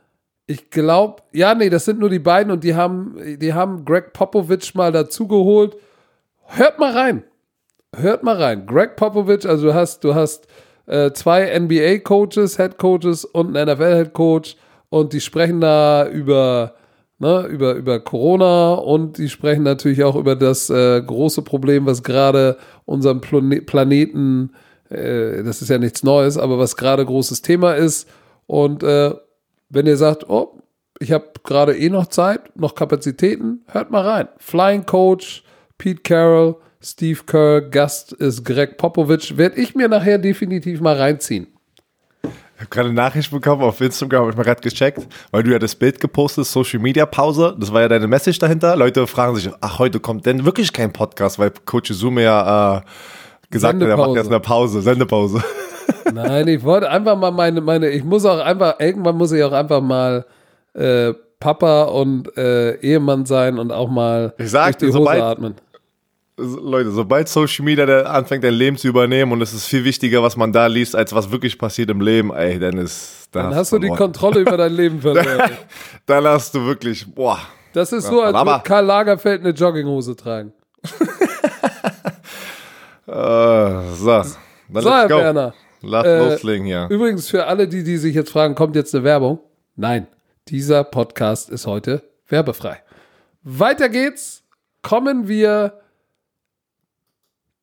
ich glaube, ja, nee, das sind nur die beiden und die haben, die haben Greg Popovich mal dazugeholt. Hört mal rein. Hört mal rein. Greg Popovich, also du hast, du hast äh, zwei NBA-Coaches, Head-Coaches und einen NFL-Head-Coach und die sprechen da über ne, über, über Corona und die sprechen natürlich auch über das äh, große Problem, was gerade unseren Plane Planeten, äh, das ist ja nichts Neues, aber was gerade großes Thema ist. Und äh, wenn ihr sagt, oh, ich habe gerade eh noch Zeit, noch Kapazitäten, hört mal rein. Flying Coach, Pete Carroll, Steve Kerr, Gast ist Greg Popovich, werde ich mir nachher definitiv mal reinziehen. Ich habe gerade eine Nachricht bekommen auf Instagram, habe ich mal gerade gecheckt, weil du ja das Bild gepostet, Social Media Pause, das war ja deine Message dahinter. Leute fragen sich, ach, heute kommt denn wirklich kein Podcast, weil Coach Izume ja äh, gesagt hat, er macht jetzt eine Pause, Sendepause. Nein, ich wollte einfach mal meine, meine, ich muss auch einfach, irgendwann muss ich auch einfach mal äh, Papa und äh, Ehemann sein und auch mal ich sag, durch die Hose sobald, atmen. Leute, sobald Social Media anfängt, dein Leben zu übernehmen und es ist viel wichtiger, was man da liest, als was wirklich passiert im Leben, ey, dann ist dann, dann hast du die Kontrolle über dein Leben verloren. dann hast du wirklich, boah. Das ist so, als würde Karl Lagerfeld eine Jogginghose tragen. uh, so, dann so Herr Werner. Lass äh, loslegen hier. Übrigens, für alle, die, die sich jetzt fragen, kommt jetzt eine Werbung? Nein, dieser Podcast ist heute werbefrei. Weiter geht's. Kommen wir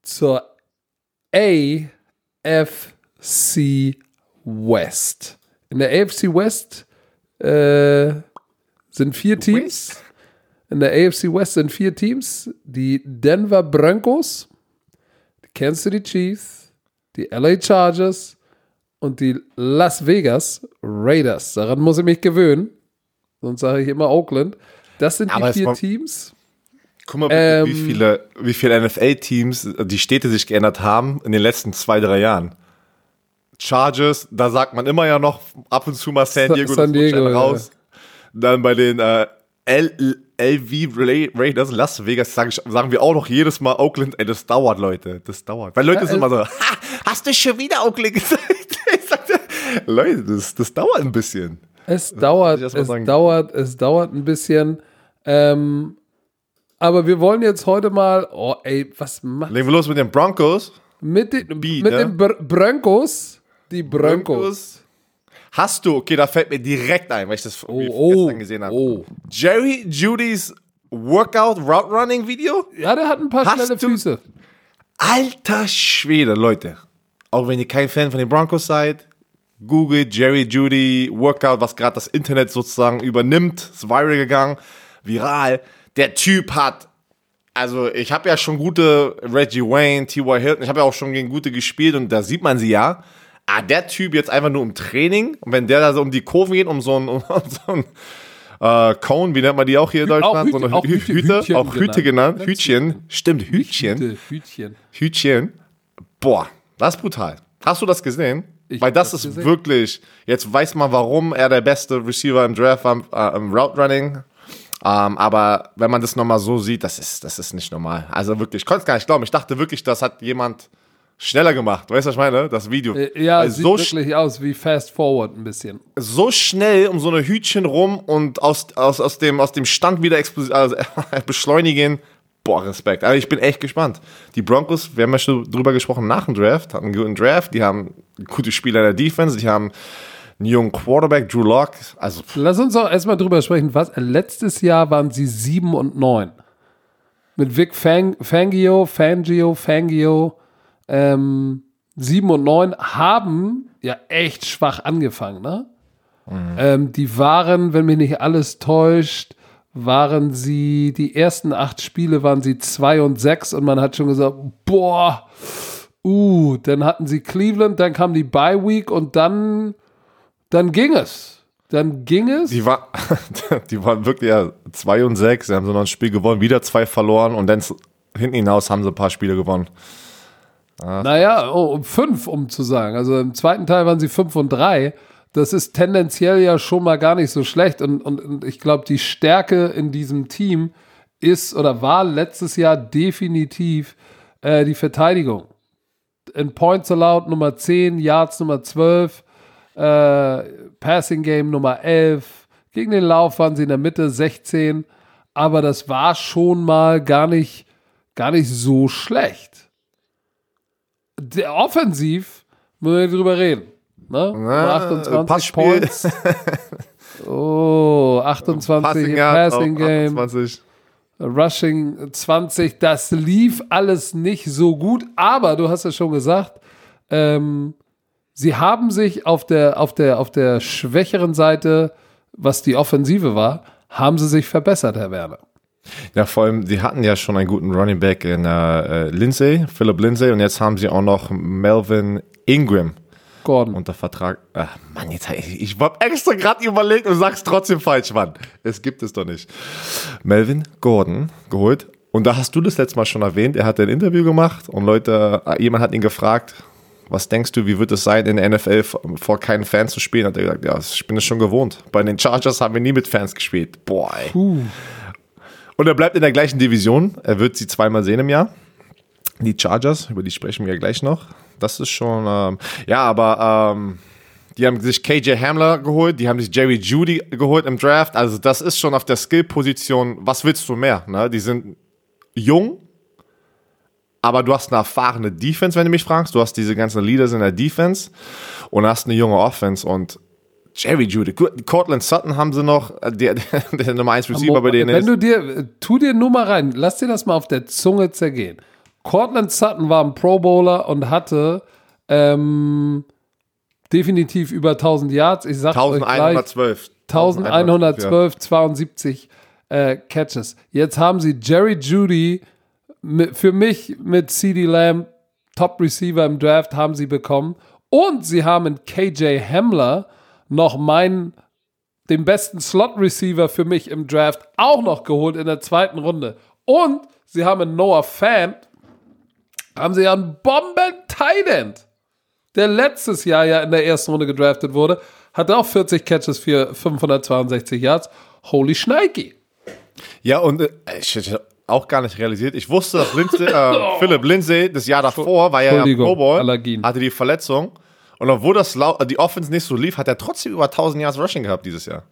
zur AFC West. In der AFC West äh, sind vier Teams. In der AFC West sind vier Teams. Die Denver Broncos, die Kansas City Chiefs, die LA Chargers und die Las Vegas Raiders. Daran muss ich mich gewöhnen. Sonst sage ich immer Oakland. Das sind die vier Teams. Guck mal, ähm, wie viele, wie viele NFL-Teams die Städte sich geändert haben in den letzten zwei, drei Jahren. Chargers, da sagt man immer ja noch ab und zu mal San Diego, San Diego raus. Ja. Dann bei den äh, LV Raiders, Las Vegas, sagen, sagen wir auch noch jedes Mal Oakland, ey, das dauert, Leute, das dauert. Weil Leute ja, sind immer so, ha, hast du schon wieder Oakland gesagt? Leute, das, das dauert ein bisschen. Es dauert, es dauert, es dauert ein bisschen. Ähm, aber wir wollen jetzt heute mal, oh ey, was macht. Legen wir los mit den Broncos. Mit den, Beat, mit ne? den Br Broncos. Die Broncos. Broncos. Hast du, okay, da fällt mir direkt ein, weil ich das oh, oh, gestern gesehen habe. Oh. Jerry Judys Workout Route Running Video? Ja, der hat ein paar Hast schnelle du, Füße. Alter Schwede, Leute. Auch wenn ihr kein Fan von den Broncos seid, googelt Jerry Judy Workout, was gerade das Internet sozusagen übernimmt. Ist viral gegangen, viral der Typ hat, also ich habe ja schon gute Reggie Wayne, T.Y. Hilton, ich habe ja auch schon gegen gute gespielt und da sieht man sie ja. Ah, der Typ jetzt einfach nur im Training und wenn der da so um die Kurven geht, um so ein, um so ein äh, Cone, wie nennt man die auch hier in Deutschland? Auch Hüte, so auch Hüte, Hütchen auch Hüte genannt. genannt. Hütchen. Stimmt, Hütchen. Hütchen. Hütchen. Boah, das ist brutal. Hast du das gesehen? Ich Weil das, das ist gesehen. wirklich, jetzt weiß man, warum er der beste Receiver im Draft war, äh, im Route Running ähm, aber wenn man das nochmal so sieht, das ist, das ist nicht normal. Also wirklich, ich konnte es gar nicht glauben. Ich dachte wirklich, das hat jemand schneller gemacht. Weißt du, was ich meine? Das Video. Äh, ja, also sieht so wirklich aus wie Fast Forward ein bisschen. So schnell um so eine Hütchen rum und aus, aus, aus, dem, aus dem Stand wieder also, beschleunigen. Boah, Respekt. Also ich bin echt gespannt. Die Broncos, wir haben ja schon drüber gesprochen nach dem Draft, hatten einen guten Draft, die haben gute Spieler in der Defense, die haben einen jungen Quarterback, Drew Locke. Also, Lass uns auch erstmal drüber sprechen. Was, letztes Jahr waren sie 7 und 9. Mit Vic Fang, Fangio, Fangio, Fangio. Ähm, 7 und 9 haben ja echt schwach angefangen, ne? Mhm. Ähm, die waren, wenn mich nicht alles täuscht, waren sie, die ersten acht Spiele waren sie 2 und 6 und man hat schon gesagt, boah, uh, dann hatten sie Cleveland, dann kam die Bye Week und dann dann ging es. Dann ging es. Die, war, die waren wirklich ja 2 und 6. Sie haben so noch ein Spiel gewonnen, wieder zwei verloren und dann hinten hinaus haben sie ein paar Spiele gewonnen. Naja, oh, fünf, um zu sagen. Also im zweiten Teil waren sie 5 und 3. Das ist tendenziell ja schon mal gar nicht so schlecht. Und, und, und ich glaube, die Stärke in diesem Team ist oder war letztes Jahr definitiv äh, die Verteidigung. In Points allowed Nummer 10, Yards Nummer 12, äh, Passing Game Nummer 11. Gegen den Lauf waren sie in der Mitte 16. Aber das war schon mal gar nicht, gar nicht so schlecht. Der Offensiv, müssen wir drüber reden. Ne? Na, 28 Points. Oh, 28 Passing, Passing Game. 28. Rushing 20, das lief alles nicht so gut, aber du hast ja schon gesagt, ähm, sie haben sich auf der, auf, der, auf der schwächeren Seite, was die Offensive war, haben sie sich verbessert, Herr Werner. Ja, vor allem, sie hatten ja schon einen guten Running Back in äh, Lindsay, Philip Lindsay, und jetzt haben sie auch noch Melvin Ingram. Gordon. Unter Vertrag. Ach, Mann, jetzt, ich, ich habe extra gerade überlegt und sag's trotzdem falsch, Mann. Es gibt es doch nicht. Melvin Gordon geholt. Und da hast du das letzte Mal schon erwähnt. Er hat ein Interview gemacht und Leute, jemand hat ihn gefragt, was denkst du, wie wird es sein, in der NFL vor keinen Fans zu spielen? Hat er gesagt, ja, ich bin es schon gewohnt. Bei den Chargers haben wir nie mit Fans gespielt. Boah, ey. Puh. Und er bleibt in der gleichen Division. Er wird sie zweimal sehen im Jahr. Die Chargers, über die sprechen wir ja gleich noch. Das ist schon, ähm, ja, aber ähm, die haben sich KJ Hamler geholt, die haben sich Jerry Judy geholt im Draft. Also das ist schon auf der Skill-Position, was willst du mehr? Ne? Die sind jung, aber du hast eine erfahrene Defense, wenn du mich fragst. Du hast diese ganzen Leaders in der Defense und hast eine junge Offense und Jerry Judy, Cortland Sutton haben sie noch, äh, der, der Nummer 1 Receiver bei denen wenn ist. Wenn du dir, tu dir nur mal rein, lass dir das mal auf der Zunge zergehen. Cortland Sutton war ein Pro Bowler und hatte ähm, definitiv über 1000 Yards. Ich sag 1112. 1112, 72 äh, Catches. Jetzt haben sie Jerry Judy mit, für mich mit CD Lamb Top Receiver im Draft haben sie bekommen und sie haben in KJ Hamler noch meinen den besten Slot Receiver für mich im Draft auch noch geholt in der zweiten Runde. Und sie haben in Noah Fant haben sie ja einen Bomben-Tight der letztes Jahr ja in der ersten Runde gedraftet wurde, hatte auch 40 Catches für 562 Yards. Holy Schneiki. Ja, und äh, ich hätte auch gar nicht realisiert. Ich wusste, dass Lindsay, äh, Philipp Lindsay das Jahr davor war ja im Pro Bowl, hatte die Verletzung. Und obwohl das die Offense nicht so lief, hat er trotzdem über 1000 Yards Rushing gehabt dieses Jahr.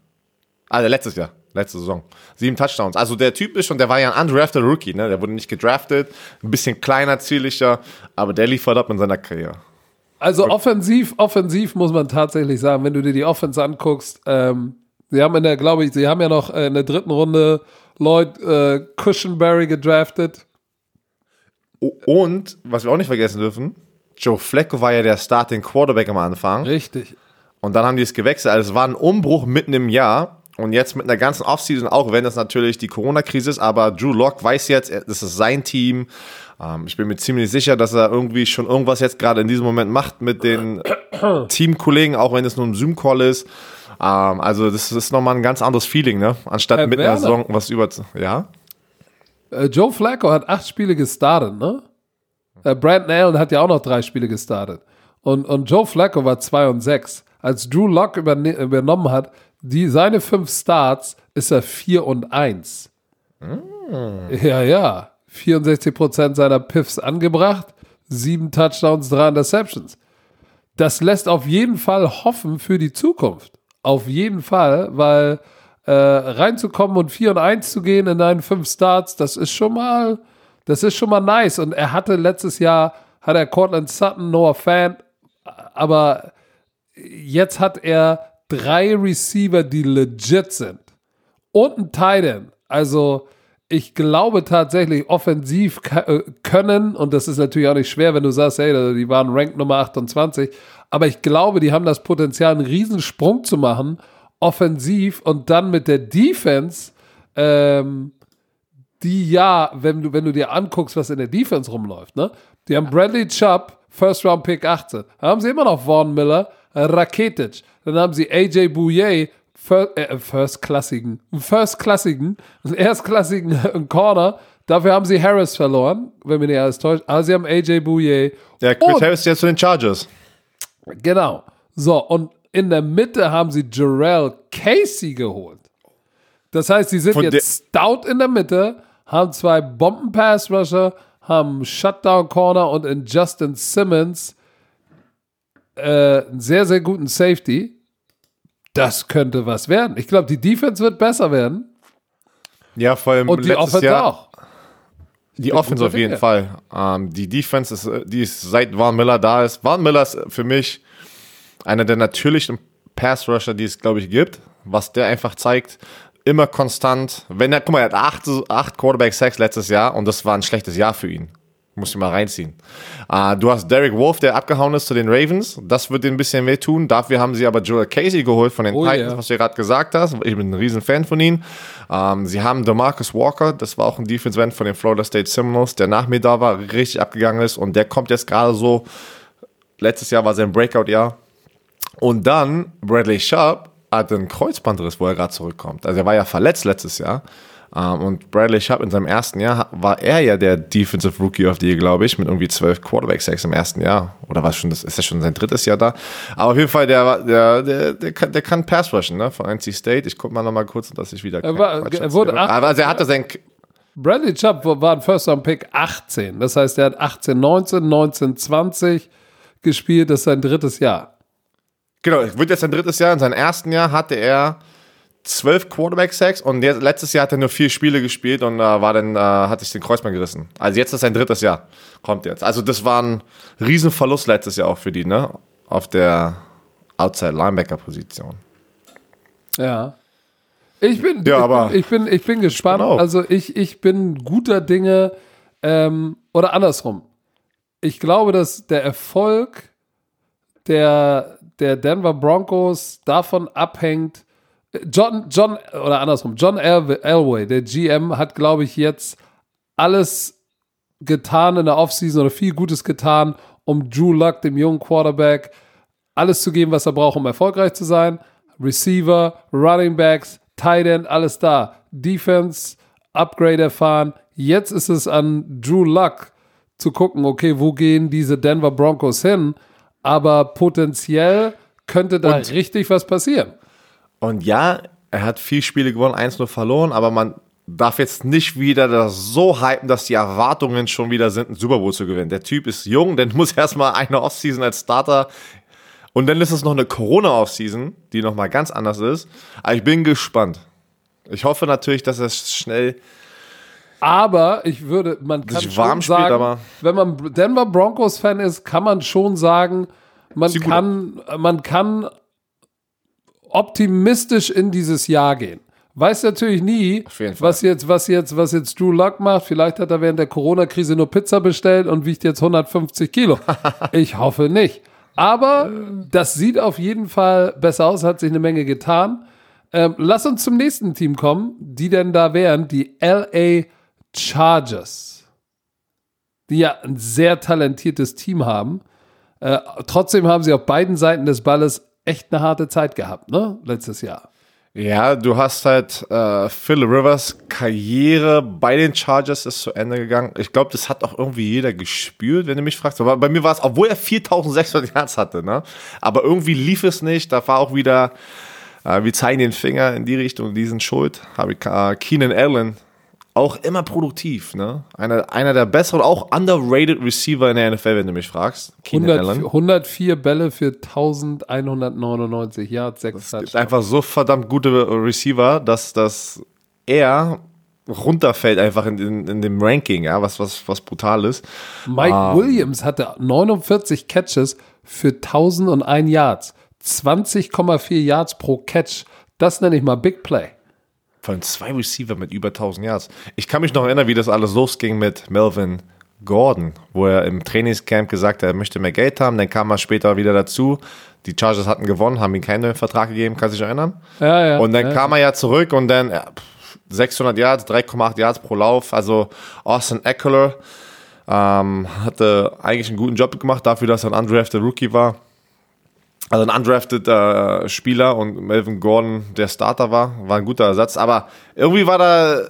Also letztes Jahr, letzte Saison. Sieben Touchdowns. Also der Typ ist schon, der war ja ein undrafted Rookie, ne? Der wurde nicht gedraftet, ein bisschen kleiner, zierlicher, aber der liefert ab in seiner Karriere. Also offensiv, offensiv muss man tatsächlich sagen, wenn du dir die Offense anguckst, ähm, sie haben in der, glaube ich, sie haben ja noch in der dritten Runde Lloyd äh, Cushionberry gedraftet. Und, was wir auch nicht vergessen dürfen, Joe Flacco war ja der Starting Quarterback am Anfang. Richtig. Und dann haben die es gewechselt. Also es war ein Umbruch mitten im Jahr. Und jetzt mit einer ganzen Offseason, auch wenn das natürlich die Corona-Krise ist, aber Drew Locke weiß jetzt, das ist sein Team. Ähm, ich bin mir ziemlich sicher, dass er irgendwie schon irgendwas jetzt gerade in diesem Moment macht mit den Teamkollegen, auch wenn es nur ein Zoom-Call ist. Ähm, also das ist nochmal ein ganz anderes Feeling, ne? Anstatt Herr mit Werner. einer Saison was über... Ja? Äh, Joe Flacco hat acht Spiele gestartet, ne? Äh, Brandon Allen hat ja auch noch drei Spiele gestartet. Und, und Joe Flacco war zwei und sechs. Als Drew Locke übernommen hat, die, seine fünf Starts ist er 4 und 1. Mm. Ja, ja. 64% seiner Piffs angebracht, sieben Touchdowns, drei Interceptions. Das lässt auf jeden Fall hoffen für die Zukunft. Auf jeden Fall, weil äh, reinzukommen und 4 und 1 zu gehen in deinen fünf Starts, das ist schon mal, das ist schon mal nice. Und er hatte letztes Jahr, hat er Cortland Sutton, Noah Fan, aber jetzt hat er drei Receiver, die legit sind. Und ein Titan. Also, ich glaube tatsächlich, offensiv äh, können, und das ist natürlich auch nicht schwer, wenn du sagst, hey, die waren Rank Nummer 28, aber ich glaube, die haben das Potenzial, einen Riesensprung zu machen, offensiv und dann mit der Defense, ähm, die ja, wenn du, wenn du dir anguckst, was in der Defense rumläuft, ne? Die haben Bradley Chubb, First Round Pick 18. Da haben sie immer noch Vaughn Miller, Raketic. Dann haben sie AJ Bouye, First, äh, First-klassigen, First-klassigen, erstklassigen Corner. Dafür haben sie Harris verloren, wenn mir nicht alles täuscht. Aber sie haben AJ Bouye. Ja, Chris und, Harris jetzt zu den Chargers. Genau. So, und in der Mitte haben sie Jarrell Casey geholt. Das heißt, sie sind Von jetzt stout in der Mitte, haben zwei Bomben-Pass-Rusher, haben Shutdown-Corner und in Justin Simmons äh, einen sehr, sehr guten Safety. Das könnte was werden. Ich glaube, die Defense wird besser werden. Ja, vor allem Und die Offense Jahr, auch. Die Offense auf jeden. Fall. Ähm, die Defense ist, die ist seit Van Miller da ist. Van Miller ist für mich einer der natürlichen Pass-Rusher, die es, glaube ich, gibt. was der einfach zeigt. Immer konstant. Wenn er, guck mal, er hat acht, acht Quarterback-Sacks letztes Jahr und das war ein schlechtes Jahr für ihn. Muss ich mal reinziehen. Uh, du hast Derek Wolf, der abgehauen ist zu den Ravens. Das wird dir ein bisschen wehtun. Dafür haben sie aber Joel Casey geholt von den oh, Titans, yeah. was du gerade gesagt hast. Ich bin ein riesen Fan von ihm. Um, ähm, sie haben DeMarcus Walker, das war auch ein Defense-End von den Florida State Seminoles, der nach mir da war, richtig abgegangen ist. Und der kommt jetzt gerade so, letztes Jahr war sein Breakout-Jahr. Und dann Bradley Sharp hat einen Kreuzbandriss, wo er gerade zurückkommt. Also er war ja verletzt letztes Jahr. Ähm, und Bradley Sharp in seinem ersten Jahr war er ja der Defensive Rookie of the Year, glaube ich, mit irgendwie zwölf Quarterback-Sacks im ersten Jahr. Oder was schon, das ist ja schon sein drittes Jahr da. Aber auf jeden Fall, der, der, der, der, kann, der kann Pass rushen, ne, von NC State. Ich gucke mal nochmal kurz, dass ich wieder. Er, war, er wurde acht, Aber also er hatte sein. Bradley Sharp war ein First-Round-Pick 18. Das heißt, er hat 18, 19, 19, 20 gespielt. Das ist sein drittes Jahr. Genau, wird jetzt sein drittes Jahr. In seinem ersten Jahr hatte er zwölf Quarterback-Sacks und der, letztes Jahr hat er nur vier Spiele gespielt und äh, war dann, äh, hat sich den Kreuzband gerissen. Also jetzt ist sein drittes Jahr. Kommt jetzt. Also das war ein Riesenverlust letztes Jahr auch für die, ne? Auf der Outside-Linebacker-Position. Ja. Ich bin, ja, aber ich bin, ich bin, ich bin gespannt. Genau. Also ich, ich bin guter Dinge ähm, oder andersrum. Ich glaube, dass der Erfolg der, der Denver Broncos davon abhängt, John, John, oder andersrum, John Elway, der GM, hat, glaube ich, jetzt alles getan in der Offseason oder viel Gutes getan, um Drew Luck, dem jungen Quarterback, alles zu geben, was er braucht, um erfolgreich zu sein. Receiver, Running Backs, Tight End, alles da. Defense, Upgrade erfahren. Jetzt ist es an Drew Luck zu gucken, okay, wo gehen diese Denver Broncos hin? Aber potenziell könnte da Und richtig was passieren. Und ja, er hat vier Spiele gewonnen, eins nur verloren, aber man darf jetzt nicht wieder das so hypen, dass die Erwartungen schon wieder sind, einen Super Bowl zu gewinnen. Der Typ ist jung, der muss erstmal eine Offseason als Starter und dann ist es noch eine Corona-Offseason, die nochmal ganz anders ist. Aber ich bin gespannt. Ich hoffe natürlich, dass es schnell. Aber ich würde, man kann schon warm sagen, spielt, wenn man Denver Broncos-Fan ist, kann man schon sagen, man kann, man kann optimistisch in dieses Jahr gehen. Weiß natürlich nie, was jetzt, was jetzt, was jetzt Drew Luck macht. Vielleicht hat er während der Corona-Krise nur Pizza bestellt und wiegt jetzt 150 Kilo. ich hoffe nicht. Aber das sieht auf jeden Fall besser aus, hat sich eine Menge getan. Ähm, lass uns zum nächsten Team kommen, die denn da wären, die LA Chargers, die ja ein sehr talentiertes Team haben. Äh, trotzdem haben sie auf beiden Seiten des Balles echt eine harte Zeit gehabt, ne? Letztes Jahr. Ja, du hast halt äh, Phil Rivers Karriere bei den Chargers ist zu Ende gegangen. Ich glaube, das hat auch irgendwie jeder gespürt, wenn du mich fragst. Aber bei mir war es, obwohl er 4600 Yards hatte, ne? Aber irgendwie lief es nicht. Da war auch wieder, äh, wir zeigen den Finger in die Richtung, die sind schuld. Habe ich äh, Keenan Allen auch immer produktiv, ne? Einer, einer der besseren, auch underrated Receiver in der NFL, wenn du mich fragst. 100, 104 Bälle für 1199 Yards, 6 Es gibt einfach so verdammt gute Receiver, dass, dass er runterfällt einfach in, in, in, dem Ranking, ja, was, was, was brutal ist. Mike um, ähm, Williams hatte 49 Catches für 1001 Yards. 20,4 Yards pro Catch. Das nenne ich mal Big Play. Von zwei Receiver mit über 1000 Yards. Ich kann mich noch erinnern, wie das alles losging mit Melvin Gordon, wo er im Trainingscamp gesagt hat, er möchte mehr Geld haben. Dann kam er später wieder dazu. Die Chargers hatten gewonnen, haben ihm keinen Vertrag gegeben, kannst du dich erinnern? Ja, ja. Und dann ja. kam er ja zurück und dann ja, 600 Yards, 3,8 Yards pro Lauf. Also Austin Eckler ähm, hatte eigentlich einen guten Job gemacht, dafür, dass er ein undrafted Rookie war. Also ein undrafted äh, Spieler und Melvin Gordon der Starter war, war ein guter Ersatz. Aber irgendwie war da,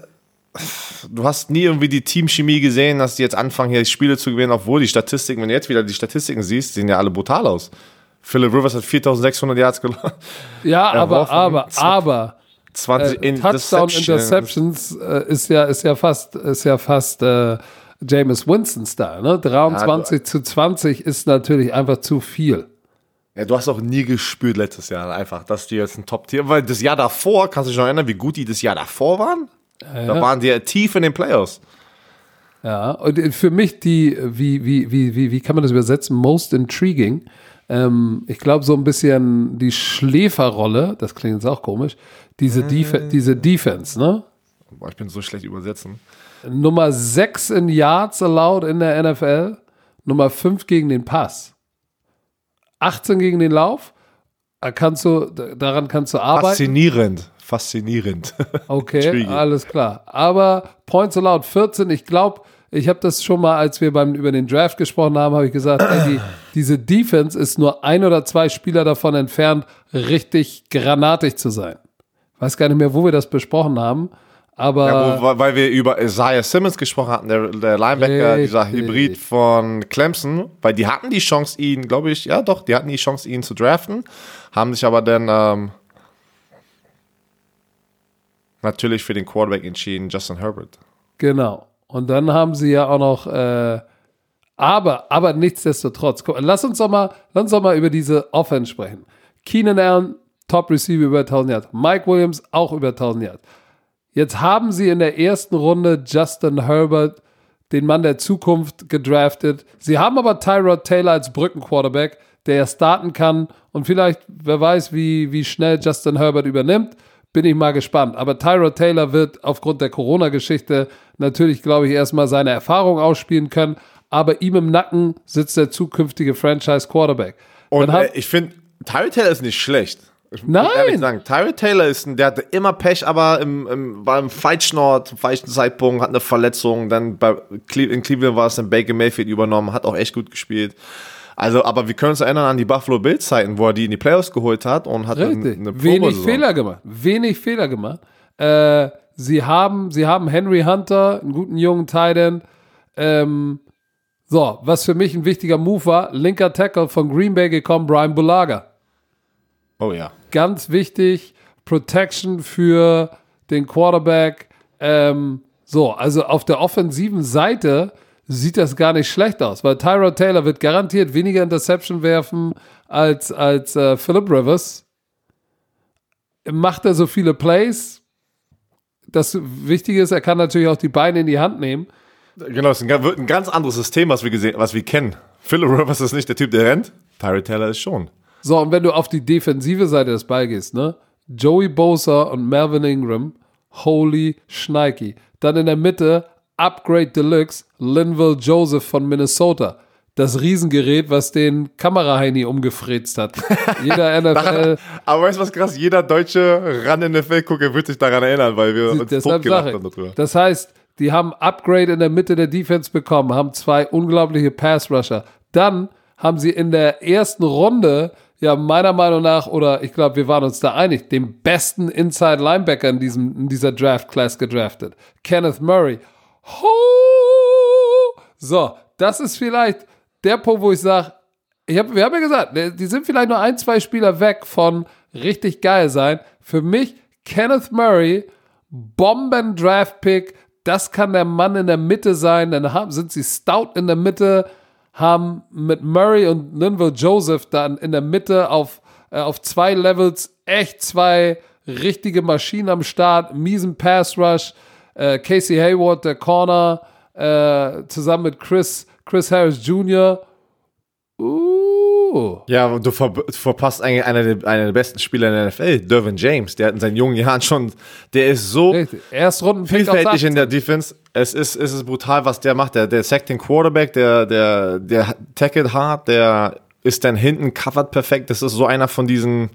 du hast nie irgendwie die Teamchemie gesehen, dass die jetzt anfangen, hier Spiele zu gewinnen, obwohl die Statistiken, wenn du jetzt wieder die Statistiken siehst, sehen ja alle brutal aus. Philip Rivers hat 4600 Yards gelaufen. Ja, aber, aber, aber. 20 äh, Touchdown Interceptions äh, ist ja, ist ja fast, ist ja fast äh, Jameis Winston's da, ne? 23 ja, zu 20 ist natürlich einfach zu viel. Ja, du hast auch nie gespürt letztes Jahr einfach, dass die jetzt ein Top-Tier, weil das Jahr davor, kannst du dich noch erinnern, wie gut die das Jahr davor waren? Ja, da waren die ja tief in den Playoffs. Ja, und für mich die, wie, wie, wie, wie, wie kann man das übersetzen? Most intriguing. ähm, ich glaube, so ein bisschen die Schläferrolle, das klingt jetzt auch komisch, diese, Def diese Defense, ne? Boah, ich bin so schlecht übersetzen. Nummer 6 in Yards allowed in der NFL, Nummer 5 gegen den Pass. 18 gegen den Lauf, kannst du, daran kannst du arbeiten. Faszinierend, faszinierend. Okay, alles klar. Aber Points allowed 14, ich glaube, ich habe das schon mal, als wir beim, über den Draft gesprochen haben, habe ich gesagt, ey, die, diese Defense ist nur ein oder zwei Spieler davon entfernt, richtig granatig zu sein. Weiß gar nicht mehr, wo wir das besprochen haben. Aber ja, wo, weil wir über Isaiah Simmons gesprochen hatten, der, der Linebacker, richtig. dieser Hybrid von Clemson, weil die hatten die Chance, ihn, glaube ich, ja doch, die hatten die Chance, ihn zu draften, haben sich aber dann ähm, natürlich für den Quarterback entschieden, Justin Herbert. Genau. Und dann haben sie ja auch noch, äh, aber, aber nichtsdestotrotz, lass uns doch mal, lass uns doch mal über diese Offense sprechen. Keenan Allen, Top Receiver über 1000 Yards. Mike Williams auch über 1000 Yards. Jetzt haben sie in der ersten Runde Justin Herbert, den Mann der Zukunft, gedraftet. Sie haben aber Tyrod Taylor als Brückenquarterback, der ja starten kann und vielleicht, wer weiß, wie, wie schnell Justin Herbert übernimmt. Bin ich mal gespannt. Aber Tyrod Taylor wird aufgrund der Corona-Geschichte natürlich, glaube ich, erstmal seine Erfahrung ausspielen können. Aber ihm im Nacken sitzt der zukünftige Franchise-Quarterback. Und äh, ich finde, Tyrod Taylor ist nicht schlecht. Ich Nein. Sagen, Tyrell Taylor ist ein, der hatte immer Pech, aber im, im, war im falschen Ort, zum falschen Zeitpunkt, hat eine Verletzung. Dann bei in Cleveland war es dann Baker Mayfield übernommen, hat auch echt gut gespielt. Also, aber wir können uns erinnern an die Buffalo Bills Zeiten, wo er die in die Playoffs geholt hat und hat Richtig. eine, eine Wenig Fehler gemacht. Wenig Fehler gemacht. Äh, sie haben, sie haben Henry Hunter, einen guten jungen Titan. Ähm, so, was für mich ein wichtiger Move war, linker Tackle von Green Bay gekommen, Brian Bulaga. Oh ja. Ganz wichtig, Protection für den Quarterback. Ähm, so, also auf der offensiven Seite sieht das gar nicht schlecht aus, weil Tyrod Taylor wird garantiert weniger Interception werfen als, als äh, Philip Rivers. Macht er so viele Plays? Das Wichtige ist, er kann natürlich auch die Beine in die Hand nehmen. Genau, es wird ein ganz anderes System, was wir gesehen, was wir kennen. Philip Rivers ist nicht der Typ, der rennt. Tyrod Taylor ist schon. So, und wenn du auf die defensive Seite des Balls gehst, ne? Joey Bosa und Melvin Ingram, holy Schneiki. Dann in der Mitte Upgrade Deluxe, Linville Joseph von Minnesota. Das Riesengerät, was den Kameraheini umgefräst hat. Jeder NFL. Aber weißt du was krass? Jeder deutsche ran NFL-Gucker wird sich daran erinnern, weil wir uns totgelacht haben darüber. Das heißt, die haben Upgrade in der Mitte der Defense bekommen, haben zwei unglaubliche Pass-Rusher. Dann haben sie in der ersten Runde ja meiner Meinung nach, oder ich glaube, wir waren uns da einig, den besten Inside Linebacker in, diesem, in dieser Draft Class gedraftet. Kenneth Murray. Ho! So, das ist vielleicht der Punkt, wo ich sage, ich hab, wir haben ja gesagt, ne, die sind vielleicht nur ein, zwei Spieler weg von richtig geil sein. Für mich Kenneth Murray, Bomben-Draft-Pick, das kann der Mann in der Mitte sein. Dann sind sie stout in der Mitte haben mit Murray und Linville Joseph dann in der Mitte auf, äh, auf zwei Levels echt zwei richtige Maschinen am Start, miesen Pass Rush, äh, Casey Hayward, der Corner, äh, zusammen mit Chris, Chris Harris Jr. Uh. Ja, du, ver verpasst eigentlich einen der, einer der besten Spieler in der NFL, Dervin James. Der hat in seinen jungen Jahren schon, der ist so vielfältig in der Defense. Es ist, es ist brutal, was der macht. Der, der sackt den Quarterback, der, der, der tackelt hart, der ist dann hinten covered perfekt. Das ist so einer von diesen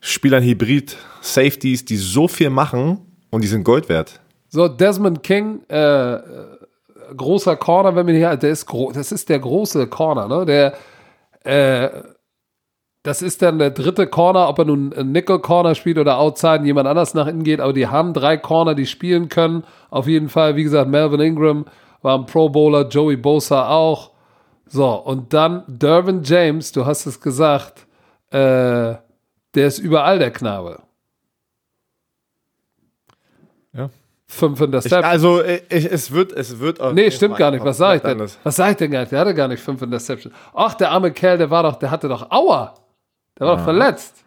Spielern Hybrid Safeties, die so viel machen und die sind Gold wert. So, Desmond King, äh, großer Corner, wenn wir hier, der ist groß, das ist der große Corner, ne? Der äh, das ist dann der dritte Corner, ob er nun ein Nickel Corner spielt oder Outside jemand anders nach innen geht, aber die haben drei Corner, die spielen können. Auf jeden Fall, wie gesagt, Melvin Ingram war ein Pro Bowler, Joey Bosa auch. So, und dann Dervin James, du hast es gesagt, äh, der ist überall der Knabe. Ja. Fünf in der Step. also ich, es wird, es wird. Auch nee, stimmt gar nicht. Was sag ich denn? Was sag ich denn gar nicht? Der hatte gar nicht fünf Interceptions. Ach, der arme Kerl, der war doch, der hatte doch Aua. Der war ja. doch verletzt.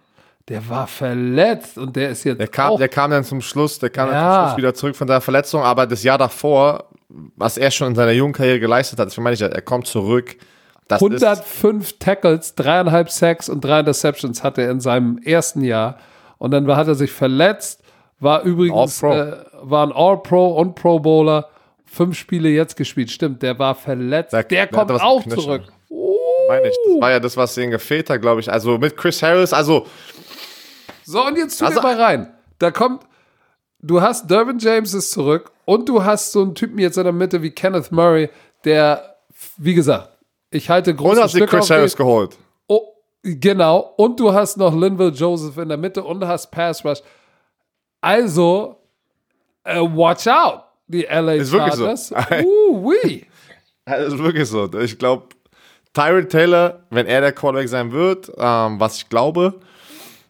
Der war verletzt und der ist jetzt. Der kam, der kam dann zum Schluss, der kam ja. dann zum Schluss wieder zurück von der Verletzung, aber das Jahr davor, was er schon in seiner jungen Karriere geleistet hat, ich meine, er kommt zurück, Das 105 Tackles, dreieinhalb Sacks und drei Interceptions hatte er in seinem ersten Jahr. Und dann hat er sich verletzt, war übrigens äh, war ein All-Pro und Pro Bowler. Fünf Spiele jetzt gespielt. Stimmt, der war verletzt. Der, der kommt auch zurück. Oh. Meine ich, das war ja das, was denen gefehlt hat, glaube ich. Also mit Chris Harris, also. So, und jetzt tu also, mal rein. Da kommt, du hast Dervin James ist zurück und du hast so einen Typen jetzt in der Mitte wie Kenneth Murray, der, wie gesagt, ich halte große Und hast du Chris Harris geholt. Oh, genau. Und du hast noch Linville Joseph in der Mitte und du hast Pass Rush. Also, uh, watch out, die LA ist Chargers. Wirklich so. uh, oui. Ist wirklich so. Ich glaube, Tyrod Taylor, wenn er der Quarterback sein wird, ähm, was ich glaube,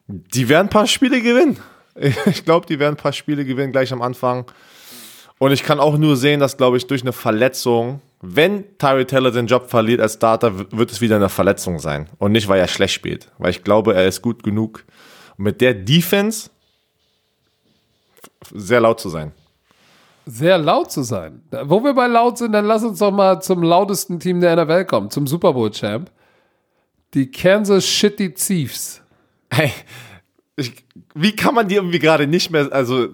die werden ein paar Spiele gewinnen. Ich glaube, die werden ein paar Spiele gewinnen gleich am Anfang. Und ich kann auch nur sehen, dass, glaube ich, durch eine Verletzung, wenn Tyree Taylor den Job verliert als Starter, wird es wieder eine Verletzung sein. Und nicht, weil er schlecht spielt. Weil ich glaube, er ist gut genug, um mit der Defense sehr laut zu sein. Sehr laut zu sein. Wo wir bei laut sind, dann lass uns doch mal zum lautesten Team der NFL kommen, zum Super Bowl Champ. Die Kansas Shitty Chiefs. Hey, ich, wie kann man die irgendwie gerade nicht mehr, also,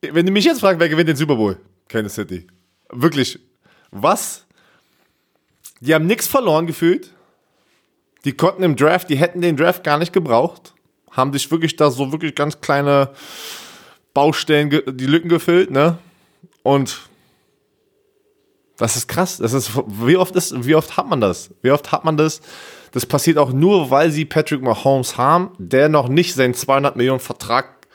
wenn du mich jetzt fragst, wer gewinnt den Super Bowl? Kansas City. Wirklich, was? Die haben nichts verloren gefühlt. Die konnten im Draft, die hätten den Draft gar nicht gebraucht. Haben sich wirklich da so wirklich ganz kleine Baustellen, die Lücken gefüllt, ne? Und das ist krass. Das ist, wie oft ist, wie oft hat man das? Wie oft hat man das? Das passiert auch nur, weil sie Patrick Mahomes haben, der noch nicht seinen 200 Millionen Vertrag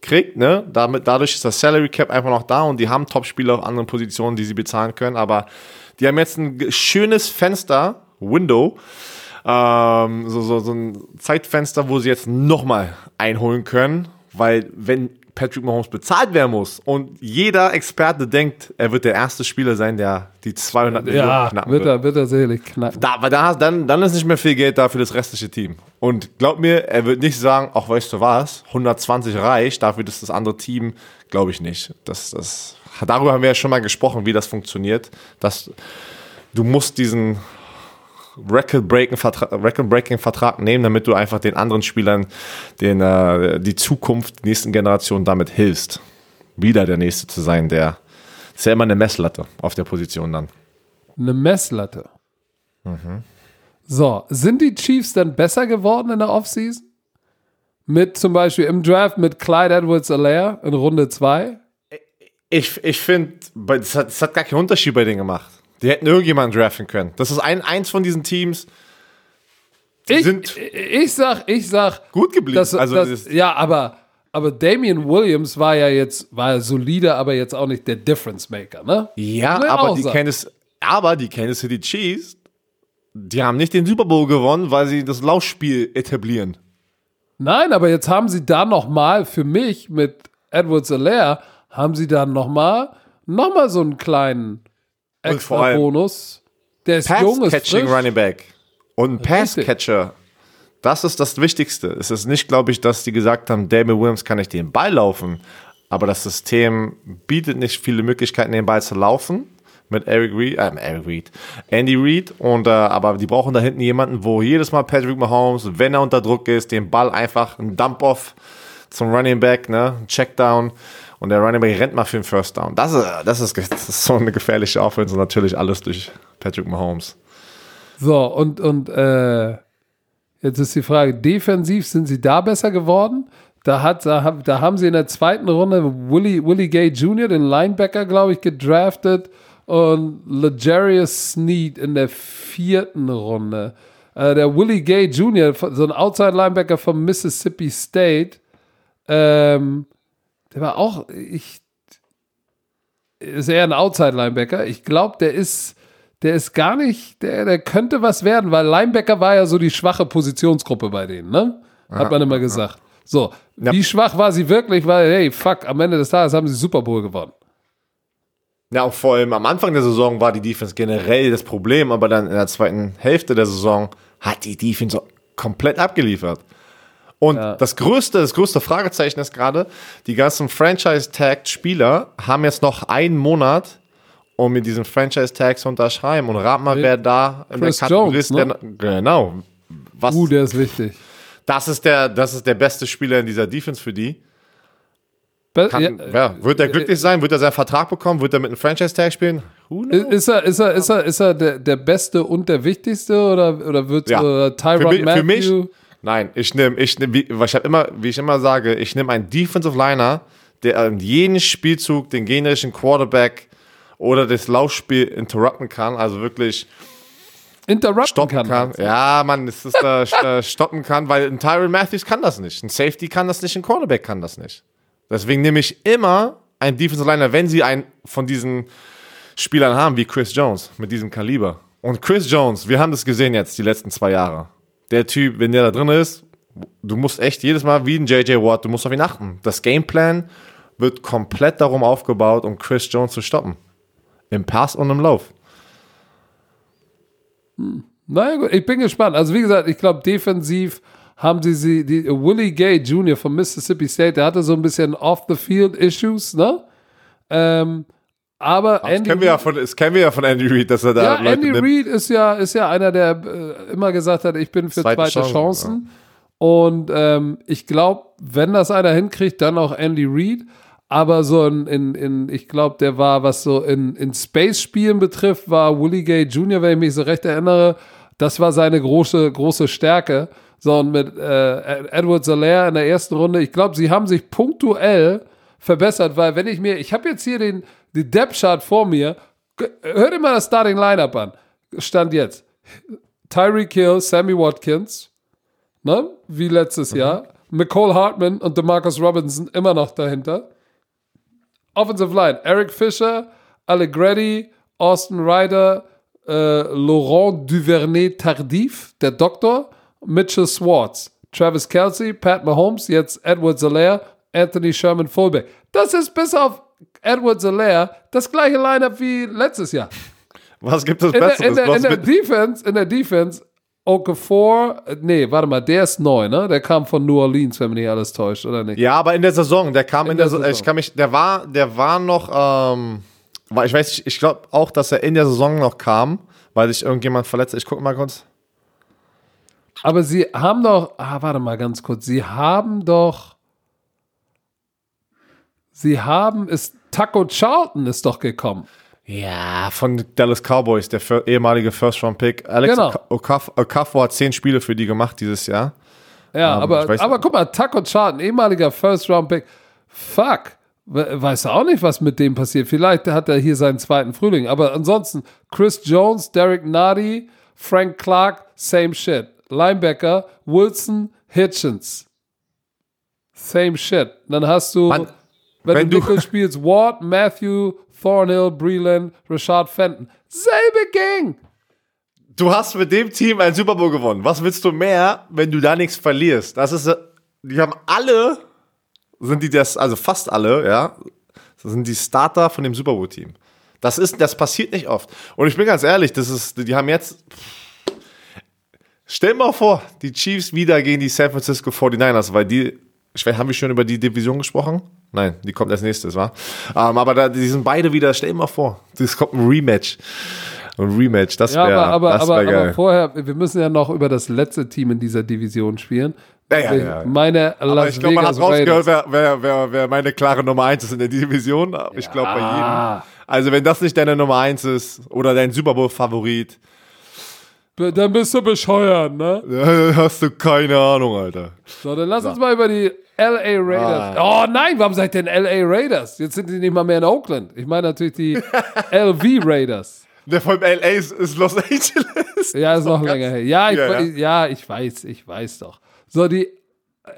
kriegt, ne? Damit, dadurch ist das Salary Cap einfach noch da und die haben Top-Spieler auf anderen Positionen, die sie bezahlen können, aber die haben jetzt ein schönes Fenster, Window, ähm, so, so, so ein Zeitfenster, wo sie jetzt nochmal einholen können, weil wenn Patrick Mahomes bezahlt werden muss und jeder Experte denkt, er wird der erste Spieler sein, der die 200 ja, Millionen knacken wird. Er, wird er selig knacken. Da, aber da, dann, dann ist nicht mehr viel Geld da für das restliche Team. Und glaub mir, er wird nicht sagen, ach weißt du was, 120 reicht, dafür ist das andere Team, glaube ich nicht. Das, das, darüber haben wir ja schon mal gesprochen, wie das funktioniert. Dass du musst diesen Record-Breaking-Vertrag nehmen, damit du einfach den anderen Spielern den, äh, die Zukunft, die nächsten Generationen damit hilfst, wieder der Nächste zu sein, der ist ja immer eine Messlatte auf der Position dann. Eine Messlatte. Mhm. So, sind die Chiefs dann besser geworden in der Offseason? Mit zum Beispiel im Draft mit Clyde Edwards-Alaire in Runde 2? Ich, ich finde, es hat, hat gar keinen Unterschied bei denen gemacht. Die hätten irgendjemanden draften können. Das ist ein, eins von diesen Teams. Ich, sind ich sag, ich sag. Gut geblieben. Dass, also dass, ja, aber, aber Damian Williams war ja jetzt, war solide, aber jetzt auch nicht der Difference Maker, ne? Ja, aber die, Kansas, aber die Kansas City Chiefs, die haben nicht den Super Bowl gewonnen, weil sie das Laufspiel etablieren. Nein, aber jetzt haben sie da nochmal für mich mit Edwards Alaire, haben sie dann nochmal noch mal so einen kleinen extra Bonus. Der ist Pass jung, ist Catching frisch. Running Back. Und ein Pass-Catcher. Das ist das Wichtigste. Es ist nicht, glaube ich, dass die gesagt haben, Damien Williams kann nicht den Ball laufen. Aber das System bietet nicht viele Möglichkeiten, den Ball zu laufen. Mit Eric Reed, äh, Eric Reed, Andy Reid. Und, äh, aber die brauchen da hinten jemanden, wo jedes Mal Patrick Mahomes, wenn er unter Druck ist, den Ball einfach ein Dump-Off zum Running Back, ne, Checkdown und der Running Back rennt mal für den First Down. Das ist, das ist, das ist so eine gefährliche Offense und natürlich alles durch Patrick Mahomes. So, und, und äh, jetzt ist die Frage, defensiv sind sie da besser geworden? Da, hat, da, haben sie in der zweiten Runde Willie, Willie Gay Jr., den Linebacker, glaube ich, gedraftet und Legarius Sneed in der vierten Runde. Äh, der Willie Gay Jr., so ein Outside-Linebacker von Mississippi State, ähm, der war auch, ich, ist eher ein Outside-Linebacker. Ich glaube, der ist, der ist gar nicht, der, der könnte was werden, weil Linebacker war ja so die schwache Positionsgruppe bei denen, ne? Hat aha, man immer aha. gesagt. So, ja. wie schwach war sie wirklich? Weil, hey, fuck, am Ende des Tages haben sie Super Bowl gewonnen. Ja, auch vor allem am Anfang der Saison war die Defense generell das Problem, aber dann in der zweiten Hälfte der Saison hat die Defense komplett abgeliefert. Und ja. das größte, das größte Fragezeichen ist gerade, die ganzen Franchise-Tagged-Spieler haben jetzt noch einen Monat, um mit diesen Franchise-Tags zu unterschreiben. Und rat mal, wer da in Chris der Kategorie ist. Ne? genau. Was, uh, der ist wichtig. Das ist, der, das ist der beste Spieler in dieser Defense für die. Kann, ja, wird er äh, glücklich sein? Wird er seinen Vertrag bekommen? Wird er mit einem Franchise-Tag spielen? Ist er, ist er, ist er, ist er der, der Beste und der Wichtigste oder, oder wird ja. oder Tyrod für, Matthew? Für mich, nein, ich nehme, ich nehm, wie, ich immer, wie ich immer sage, ich nehme einen Defensive Liner, der in jedem Spielzug den generischen Quarterback oder das Laufspiel interrupten kann, also wirklich interrupten stoppen kann. kann. Ja, man, es ist da äh, stoppen kann, weil ein Tyron Matthews kann das nicht, ein Safety kann das nicht, ein Quarterback kann das nicht. Deswegen nehme ich immer einen Defensive Liner, wenn sie einen von diesen Spielern haben, wie Chris Jones, mit diesem Kaliber. Und Chris Jones, wir haben das gesehen jetzt die letzten zwei Jahre. Der Typ, wenn der da drin ist, du musst echt jedes Mal wie ein JJ Watt, du musst auf ihn achten. Das Gameplan wird komplett darum aufgebaut, um Chris Jones zu stoppen. Im Pass und im Lauf. Hm. Naja, gut, ich bin gespannt. Also, wie gesagt, ich glaube, defensiv haben sie sie, die, Willie Gay Jr. von Mississippi State, der hatte so ein bisschen Off-the-Field-Issues, ne? Ähm, aber Ach, Andy das kennen, wir ja von, das kennen wir ja von Andy Reid, dass er da. Ja, Leute Andy Reid ist ja, ist ja einer, der äh, immer gesagt hat, ich bin für zweite, zweite Chancen. Ja. Und ähm, ich glaube, wenn das einer hinkriegt, dann auch Andy Reid. Aber so in, in, in ich glaube, der war, was so in, in Space-Spielen betrifft, war Willie Gay Jr., wenn ich mich so recht erinnere, das war seine große, große Stärke sondern mit äh, Edward Salaire in der ersten Runde. Ich glaube, sie haben sich punktuell verbessert, weil wenn ich mir, ich habe jetzt hier den die Depth Chart vor mir, hör dir mal das Starting Lineup an. Stand jetzt Tyreek Hill, Sammy Watkins, ne? Wie letztes mhm. Jahr. McCall Hartman und DeMarcus Robinson immer noch dahinter. Offensive Line, Eric Fisher, Allegretti, Austin Ryder, äh, Laurent Duvernay Tardif, der Doktor, Mitchell Swartz, Travis Kelsey, Pat Mahomes, jetzt Edward Zalaire, Anthony Sherman Fullback. Das ist bis auf Edward Zalaire das gleiche Lineup wie letztes Jahr. Was gibt es Besseres? In der, in der, in der Defense, in der Defense, Okafor, nee, warte mal, der ist neu, ne? Der kam von New Orleans, wenn mich nicht alles täuscht, oder nicht? Ja, aber in der Saison, der kam in, in der, Saison. Ich kann mich, der war, der war noch, ähm, ich weiß, ich, ich glaube auch, dass er in der Saison noch kam, weil sich irgendjemand verletzt. Ich gucke mal kurz. Aber sie haben doch, ah, warte mal ganz kurz, sie haben doch, sie haben, ist, Taco Charlton ist doch gekommen. Ja, von Dallas Cowboys, der ehemalige First-Round-Pick. Alex genau. Okafor hat zehn Spiele für die gemacht dieses Jahr. Ja, um, ähm, aber, weiß, aber guck mal, Taco Charlton, ehemaliger First-Round-Pick. Fuck. Weiß auch nicht, was mit dem passiert. Vielleicht hat er hier seinen zweiten Frühling. Aber ansonsten, Chris Jones, Derek Nardi, Frank Clark, same shit. Linebacker, Wilson, Hitchens. Same shit. Dann hast du, Mann, wenn, wenn, du Nickel spielst, Ward, Matthew, Thornhill, Breland, Rashad Fenton. Selbe Gang. Du hast mit dem Team einen Super Bowl gewonnen. Was willst du mehr, wenn du da nichts verlierst? Das ist, die haben alle, sind die das, also fast alle, ja, sind die Starter von dem Super Bowl Team. Das ist, das passiert nicht oft. Und ich bin ganz ehrlich, das ist, die haben jetzt, Stell dir mal vor, die Chiefs wieder gegen die San Francisco 49ers, weil die, haben wir schon über die Division gesprochen? Nein, die kommt als nächstes, wa? Um, aber da, die sind beide wieder, stell dir mal vor, das kommt ein Rematch. Ein Rematch, das wäre ja, aber, aber, aber, aber, vorher, wir müssen ja noch über das letzte Team in dieser Division spielen. Ja, ja, ja. Meine aber Las ich glaube, man hat rausgehört, wer, wer, wer, wer meine klare Nummer 1 ist in der Division. Ich glaube bei jedem. Also wenn das nicht deine Nummer 1 ist oder dein Super Bowl-Favorit, dann bist du bescheuert, ne? Ja, hast du keine Ahnung, Alter. So, dann lass so. uns mal über die LA Raiders. Ah. Oh nein, warum seid ihr denn LA Raiders? Jetzt sind die nicht mal mehr in Oakland. Ich meine natürlich die LV Raiders. Der von LA ist, ist, Los Angeles. Ja, ist noch länger her. Ja, ich, ja, ja. ja, ich weiß, ich weiß doch. So, die.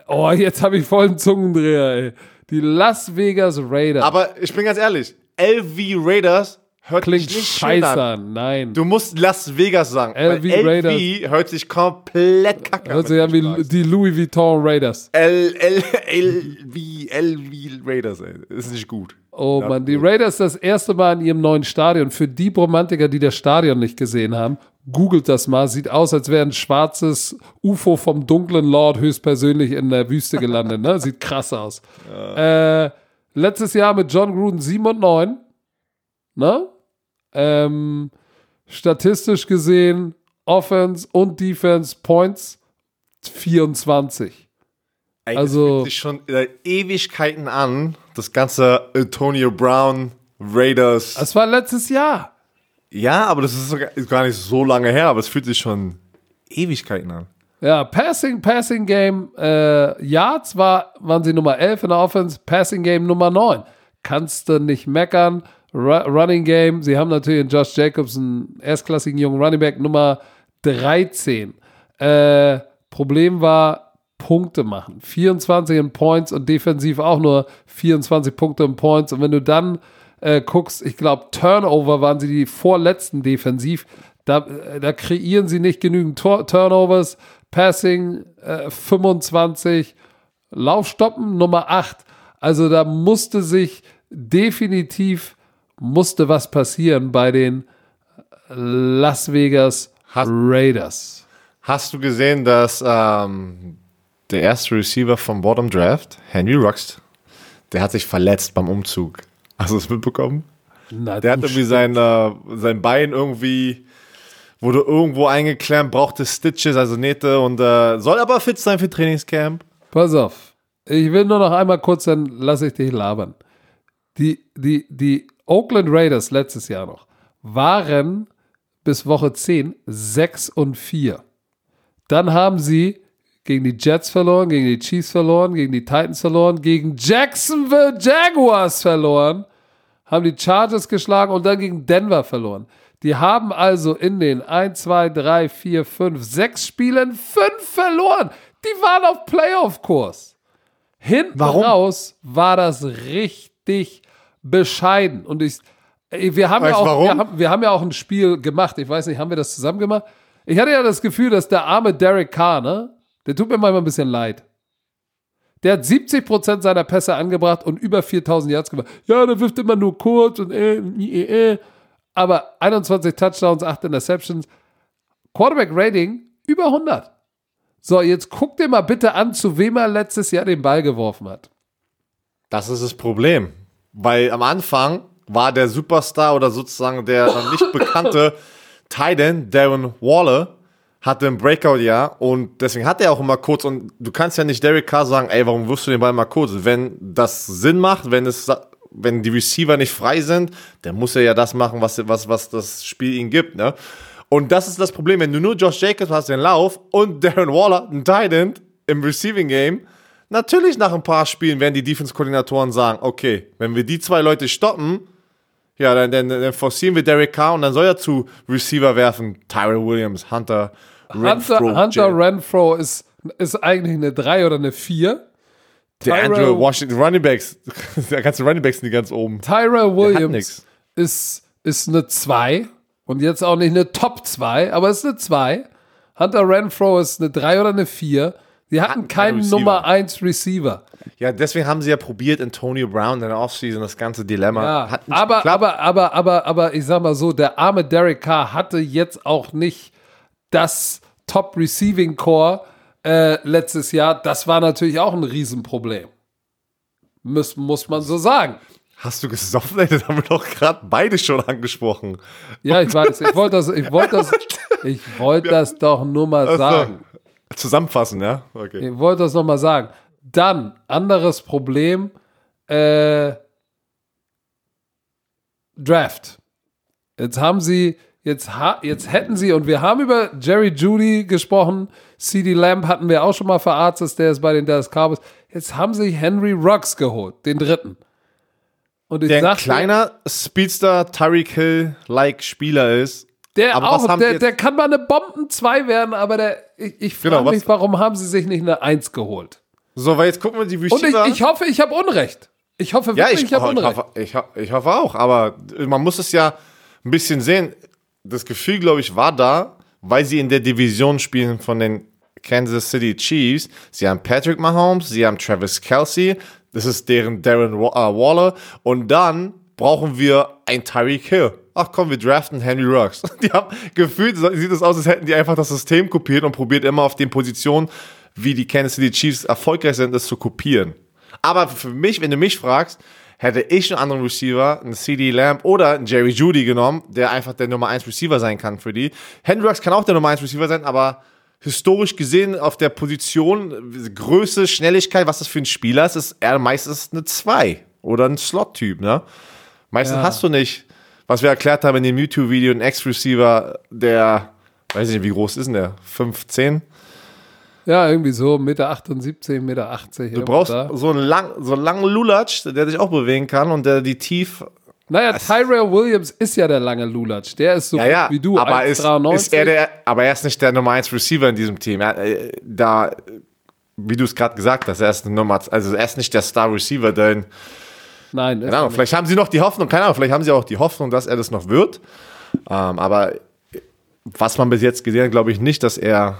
Oh, jetzt habe ich vollen Zungendreher, ey. Die Las Vegas Raiders. Aber ich bin ganz ehrlich, LV Raiders hört Klingt sich nicht scheiße an. Nein. Du musst Las Vegas sagen. LV Raiders. LV hört sich komplett kacke an. Hört sich an wie die Louis Vuitton Raiders. L, L, LV, LV Raiders, ey. Ist nicht gut. Oh ja, Mann, die Raiders das erste Mal in ihrem neuen Stadion. Für die Romantiker, die das Stadion nicht gesehen haben, googelt das mal. Sieht aus, als wäre ein schwarzes UFO vom dunklen Lord höchstpersönlich in der Wüste gelandet. Ne? Sieht krass aus. Ja. Äh, letztes Jahr mit John Gruden 7 und 9. Ne? Ähm, statistisch gesehen, Offense und Defense Points 24. Ey, also das sich schon Ewigkeiten an, das ganze Antonio Brown Raiders. Das war letztes Jahr. Ja, aber das ist gar nicht so lange her, aber es fühlt sich schon Ewigkeiten an. Ja, Passing, Passing Game, äh, Yards war, waren sie Nummer 11 in der Offense, Passing Game Nummer 9. Kannst du nicht meckern. Ru Running Game, sie haben natürlich in Josh Jacobs einen erstklassigen jungen Running Back Nummer 13. Äh, Problem war, Punkte machen. 24 in Points und defensiv auch nur 24 Punkte in Points. Und wenn du dann äh, guckst, ich glaube, Turnover waren sie die vorletzten defensiv. Da, äh, da kreieren sie nicht genügend Tor Turnovers. Passing äh, 25, Laufstoppen Nummer 8. Also da musste sich definitiv musste was passieren bei den Las Vegas hast, Raiders. Hast du gesehen, dass ähm, der erste Receiver vom Bottom Draft, Henry Rux, der hat sich verletzt beim Umzug. Hast du es mitbekommen? Na, der hat irgendwie sein, äh, sein Bein irgendwie wurde irgendwo eingeklemmt, brauchte Stitches, also Nähte und äh, soll aber fit sein für Trainingscamp. Pass auf. Ich will nur noch einmal kurz, dann lasse ich dich labern. Die, die, die Oakland Raiders letztes Jahr noch waren bis Woche 10 6 und 4. Dann haben sie gegen die Jets verloren, gegen die Chiefs verloren, gegen die Titans verloren, gegen Jacksonville Jaguars verloren, haben die Chargers geschlagen und dann gegen Denver verloren. Die haben also in den 1, 2, 3, 4, 5, 6 Spielen 5 verloren. Die waren auf Playoff-Kurs. Hinten Warum? raus war das richtig bescheiden. Und ich, wir haben, ja auch, wir, haben, wir haben ja auch ein Spiel gemacht. Ich weiß nicht, haben wir das zusammen gemacht? Ich hatte ja das Gefühl, dass der arme Derek Carr, ne, der tut mir manchmal ein bisschen leid. Der hat 70% seiner Pässe angebracht und über 4000 Yards gemacht. Ja, der wirft immer nur kurz und äh, äh, äh. Aber 21 Touchdowns, 8 Interceptions. Quarterback Rating über 100. So, jetzt guck dir mal bitte an, zu wem er letztes Jahr den Ball geworfen hat. Das ist das Problem. Weil am Anfang war der Superstar oder sozusagen der nicht bekannte Titan, Darren Waller, hatte ein Breakout-Jahr und deswegen hat er auch immer kurz und du kannst ja nicht Derek Carr sagen, ey, warum wirst du den Ball mal kurz? Wenn das Sinn macht, wenn es wenn die Receiver nicht frei sind, dann muss er ja das machen, was, was, was das Spiel ihm gibt, ne? Und das ist das Problem, wenn du nur Josh Jacobs hast, den Lauf und Darren Waller, ein Titan im Receiving Game, natürlich nach ein paar Spielen werden die Defense-Koordinatoren sagen, okay, wenn wir die zwei Leute stoppen, ja, dann, dann, dann forcieren wir Derek Carr und dann soll er zu Receiver werfen. Tyrell Williams, Hunter, Renfro. Hunter, Hunter Renfro ist, ist eigentlich eine 3 oder eine 4. Der Andrew Washington, Running Backs, der ganze Running Backs sind ganz oben. Tyrell Williams ist, ist eine 2 und jetzt auch nicht eine Top 2, aber ist eine 2. Hunter Renfro ist eine 3 oder eine 4. Die hatten keinen Nummer 1 Receiver. Ja, deswegen haben sie ja probiert, Antonio Brown in der Offseason das ganze Dilemma. Ja, aber, aber, aber, aber, aber ich sag mal so, der arme Derek Carr hatte jetzt auch nicht das Top Receiving Core äh, letztes Jahr. Das war natürlich auch ein Riesenproblem. Muss, muss man so sagen. Hast du gesoffen? Das haben wir doch gerade beide schon angesprochen. Ja, ich weiß. Ich wollte das, ich wollte das, ich wollte das doch nur mal sagen. Zusammenfassen, ja? Okay. Ich wollte das nochmal sagen. Dann, anderes Problem, äh, Draft. Jetzt haben sie, jetzt, ha, jetzt hätten sie, und wir haben über Jerry Judy gesprochen, CD Lamb hatten wir auch schon mal verarztet, der ist bei den Dallas Cowboys. Jetzt haben sie Henry Ruggs geholt, den dritten. Und ich der ein kleiner Speedster Tyreek Hill-like Spieler ist, der aber auch, der, der kann mal eine Bomben 2 werden, aber der, ich, ich frage genau, mich, warum haben sie sich nicht eine 1 geholt? So, weil jetzt gucken wir die Receiver. Und ich, ich hoffe, ich habe Unrecht. Ich hoffe wirklich, ja, ich, ich habe Unrecht. Ich hoffe, ich, ich hoffe auch, aber man muss es ja ein bisschen sehen. Das Gefühl, glaube ich, war da, weil sie in der Division spielen von den Kansas City Chiefs. Sie haben Patrick Mahomes, sie haben Travis Kelsey, das ist deren Darren äh, Waller. Und dann brauchen wir ein Tyreek Hill ach komm, wir draften Henry Ruggs. Die haben gefühlt, sieht es aus, als hätten die einfach das System kopiert und probiert immer auf den Positionen, wie die Kansas City Chiefs erfolgreich sind, das zu kopieren. Aber für mich, wenn du mich fragst, hätte ich einen anderen Receiver, einen CD Lamb oder einen Jerry Judy genommen, der einfach der Nummer 1 Receiver sein kann für die. Hendricks kann auch der Nummer 1 Receiver sein, aber historisch gesehen auf der Position, Größe, Schnelligkeit, was das für ein Spieler ist, ist er meistens eine 2 oder ein Slot-Typ, ne? Meistens ja. hast du nicht, was wir erklärt haben in dem YouTube-Video, einen Ex-Receiver, der, weiß ich nicht, wie groß ist denn der? 15? Ja, irgendwie so, Meter 78, Meter 80. Du brauchst da. so einen, lang, so einen langen Lulatsch, der sich auch bewegen kann und der die tief naja, Tyrell Williams ist ja der lange Lulatsch. Der ist so ja, ja, wie du, aber ist, ist, er der, aber er ist nicht der Nummer 1 Receiver in diesem Team. Er, äh, da, wie du es gerade gesagt hast, er ist Nummer, also er ist nicht der Star Receiver, denn Nein, keine Ahnung, vielleicht haben sie noch die Hoffnung, keine Ahnung, vielleicht haben sie auch die Hoffnung, dass er das noch wird. Ähm, aber was man bis jetzt gesehen hat, glaube ich nicht, dass er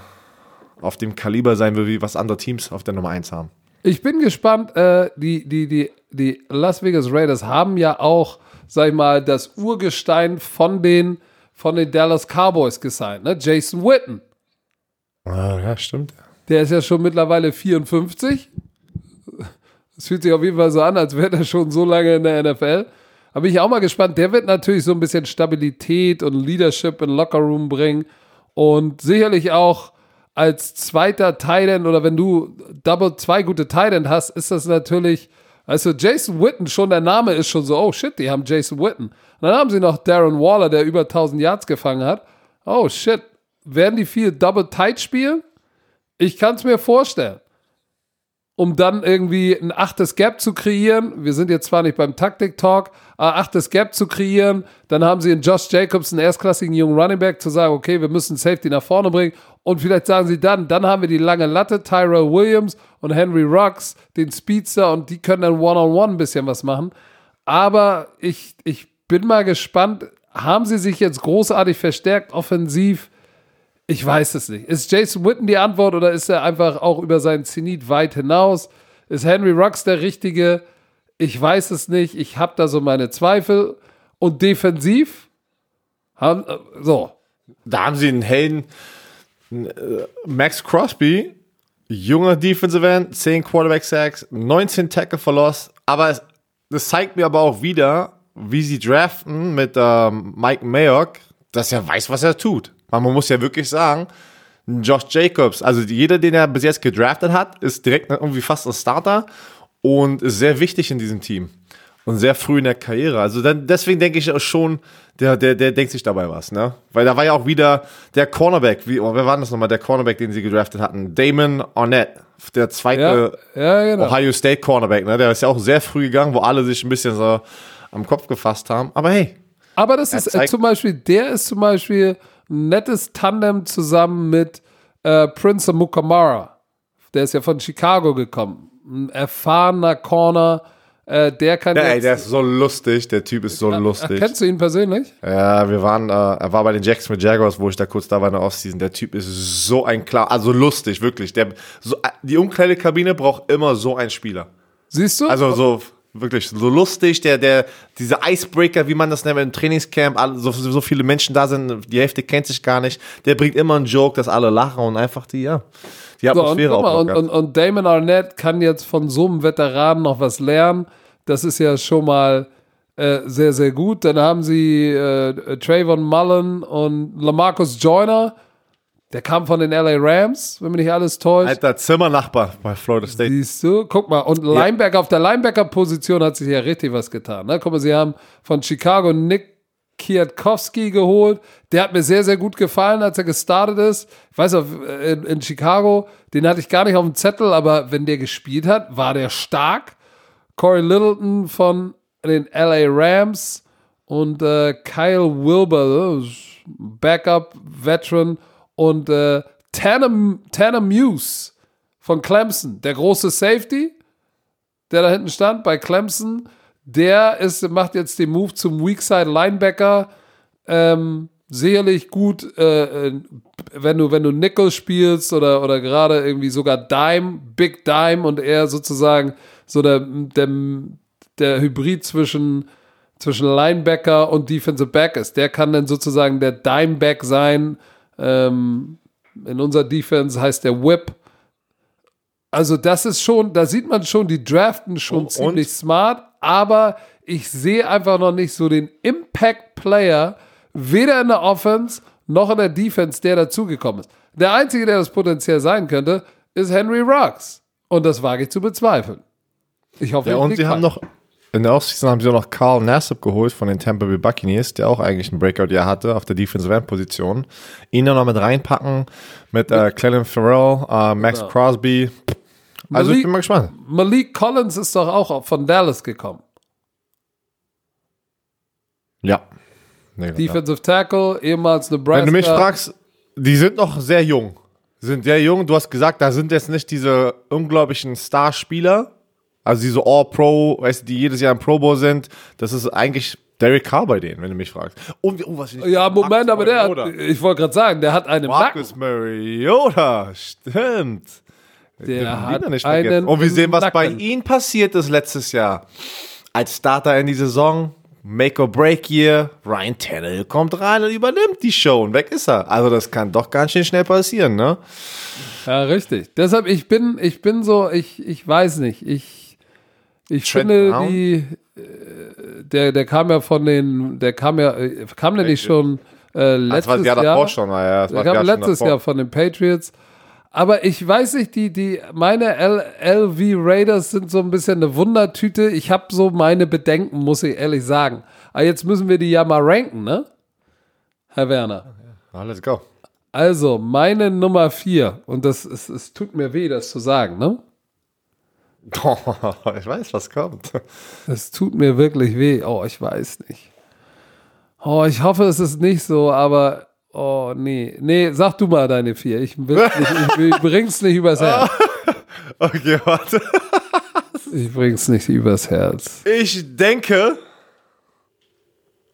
auf dem Kaliber sein will, wie was andere Teams auf der Nummer 1 haben. Ich bin gespannt, äh, die, die, die, die Las Vegas Raiders haben ja auch sag ich mal, das Urgestein von den, von den Dallas Cowboys gesigned, ne? Jason Witten. Ah, ja, stimmt. Der ist ja schon mittlerweile 54. Es fühlt sich auf jeden Fall so an, als wäre er schon so lange in der NFL. Da bin ich auch mal gespannt. Der wird natürlich so ein bisschen Stabilität und Leadership in Lockerroom bringen und sicherlich auch als zweiter Titan oder wenn du Double zwei gute Titan hast, ist das natürlich also Jason Witten, schon der Name ist schon so, oh shit, die haben Jason Witten. Und dann haben sie noch Darren Waller, der über 1000 Yards gefangen hat. Oh shit, werden die viel Double Tight spielen? Ich kann es mir vorstellen. Um dann irgendwie ein achtes Gap zu kreieren. Wir sind jetzt zwar nicht beim Taktik-Talk, aber achtes Gap zu kreieren. Dann haben sie in Josh Jacobs, einen erstklassigen jungen Running Back, zu sagen, okay, wir müssen Safety nach vorne bringen. Und vielleicht sagen sie dann, dann haben wir die lange Latte, Tyrell Williams und Henry Rocks, den Speedster, und die können dann One-on-One -on -one ein bisschen was machen. Aber ich, ich bin mal gespannt, haben sie sich jetzt großartig verstärkt, offensiv? Ich weiß es nicht. Ist Jason Witten die Antwort oder ist er einfach auch über seinen Zenit weit hinaus? Ist Henry Rocks der Richtige? Ich weiß es nicht. Ich habe da so meine Zweifel. Und defensiv? Haben, äh, so. Da haben sie einen Helden äh, Max Crosby, junger Defensive End, 10 Quarterback Sacks, 19 Tackle verlost, aber es, das zeigt mir aber auch wieder, wie sie draften mit ähm, Mike Mayock, dass er weiß, was er tut. Man muss ja wirklich sagen, Josh Jacobs, also jeder, den er bis jetzt gedraftet hat, ist direkt irgendwie fast ein Starter und ist sehr wichtig in diesem Team und sehr früh in der Karriere. Also dann, deswegen denke ich auch schon, der, der, der denkt sich dabei was, ne? Weil da war ja auch wieder der Cornerback, wie, oh, wer war das nochmal, der Cornerback, den sie gedraftet hatten? Damon Arnett, der zweite ja, ja, genau. Ohio State Cornerback, ne? Der ist ja auch sehr früh gegangen, wo alle sich ein bisschen so am Kopf gefasst haben. Aber hey. Aber das ist äh, zum Beispiel, der ist zum Beispiel nettes Tandem zusammen mit äh, Prince Mukamara. Der ist ja von Chicago gekommen. Ein erfahrener Corner, äh, der kann ja, ey, der ist so lustig, der Typ ist so äh, lustig. Kennst du ihn persönlich? Ja, wir waren, äh, er war bei den Jacksonville Jaguars, wo ich da kurz da war in der Offseason. Der Typ ist so ein klar, also lustig, wirklich. Der, so, die Umkleidekabine braucht immer so einen Spieler. Siehst du? Also so wirklich so lustig, der, der, diese Icebreaker, wie man das nennt im Trainingscamp, alle, so, so viele Menschen da sind, die Hälfte kennt sich gar nicht. Der bringt immer einen Joke, dass alle lachen und einfach die, ja, die Atmosphäre so, und, und, und, und Damon Arnett kann jetzt von so einem Veteranen noch was lernen. Das ist ja schon mal äh, sehr, sehr gut. Dann haben sie äh, Trayvon Mullen und Lamarcus Joyner. Der kam von den LA Rams, wenn mich nicht alles täuscht. Alter Zimmernachbar bei Florida State. Siehst du? Guck mal. Und Linebacker, ja. auf der Linebacker-Position hat sich ja richtig was getan. Ne? Guck mal, sie haben von Chicago Nick Kwiatkowski geholt. Der hat mir sehr, sehr gut gefallen, als er gestartet ist. Ich weiß auch, in, in Chicago, den hatte ich gar nicht auf dem Zettel, aber wenn der gespielt hat, war der stark. Corey Littleton von den LA Rams und äh, Kyle Wilber, Backup Veteran und äh, Tanner, Muse von Clemson, der große Safety, der da hinten stand bei Clemson, der ist, macht jetzt den Move zum Weakside Linebacker. Ähm, sicherlich gut, äh, äh, wenn du, wenn du Nickel spielst oder, oder gerade irgendwie sogar Dime, Big Dime und er sozusagen so der, der, der Hybrid zwischen, zwischen Linebacker und Defensive Back ist. Der kann dann sozusagen der Dimeback sein. Ähm, in unserer Defense heißt der Whip. Also das ist schon, da sieht man schon, die draften schon und, ziemlich smart, aber ich sehe einfach noch nicht so den Impact-Player, weder in der Offense noch in der Defense, der dazugekommen ist. Der Einzige, der das potenziell sein könnte, ist Henry Rocks. Und das wage ich zu bezweifeln. Ich hoffe, ja, und sie haben noch in der Offseason haben sie auch noch Carl Nassib geholt von den Tampa Bay Buccaneers, der auch eigentlich ein Breakout-Jahr hatte auf der Defensive End-Position. Ihn noch mit reinpacken mit äh, Clellan Farrell, äh, Max genau. Crosby. Also Malik, ich bin mal gespannt. Malik Collins ist doch auch von Dallas gekommen. Ja. Nee, Defensive Tackle, ehemals Nebraska. Wenn du mich fragst, die sind noch sehr jung. Sind sehr jung. Du hast gesagt, da sind jetzt nicht diese unglaublichen Starspieler. Also diese All-Pro, weißt du, die jedes Jahr im Pro Bowl sind. Das ist eigentlich Derek Carr bei denen, wenn du mich fragst. Oh, oh, was ich ja, Moment, Marcus aber der hat, ich wollte gerade sagen, der hat einen Marcus Mariota, stimmt. Der hat nicht einen Und wir sehen, was Nacken. bei ihm passiert ist letztes Jahr. Als Starter in die Saison, Make or Break Year, Ryan Tannehill kommt rein und übernimmt die Show und weg ist er. Also das kann doch ganz schön schnell passieren, ne? Ja, richtig. Deshalb, ich bin, ich bin so, ich, ich weiß nicht, ich, ich Trent finde Brown? die, äh, der, der kam ja von den, der kam ja, äh, kam der nicht schon äh, letztes das war Jahr davor schon, ja, das der kam letztes Jahr von den Patriots. Aber ich weiß nicht, die, die, meine L LV Raiders sind so ein bisschen eine Wundertüte. Ich habe so meine Bedenken, muss ich ehrlich sagen. Aber jetzt müssen wir die ja mal ranken, ne? Herr Werner. Ja, let's go. Also, meine Nummer vier, und das ist, es tut mir weh, das zu sagen, ne? Oh, ich weiß, was kommt. Es tut mir wirklich weh. Oh, ich weiß nicht. Oh, ich hoffe, es ist nicht so, aber Oh, nee. Nee, sag du mal deine vier. Ich, nicht, ich, ich bring's nicht übers Herz. Okay, warte. Ich bring's nicht übers Herz. Ich denke,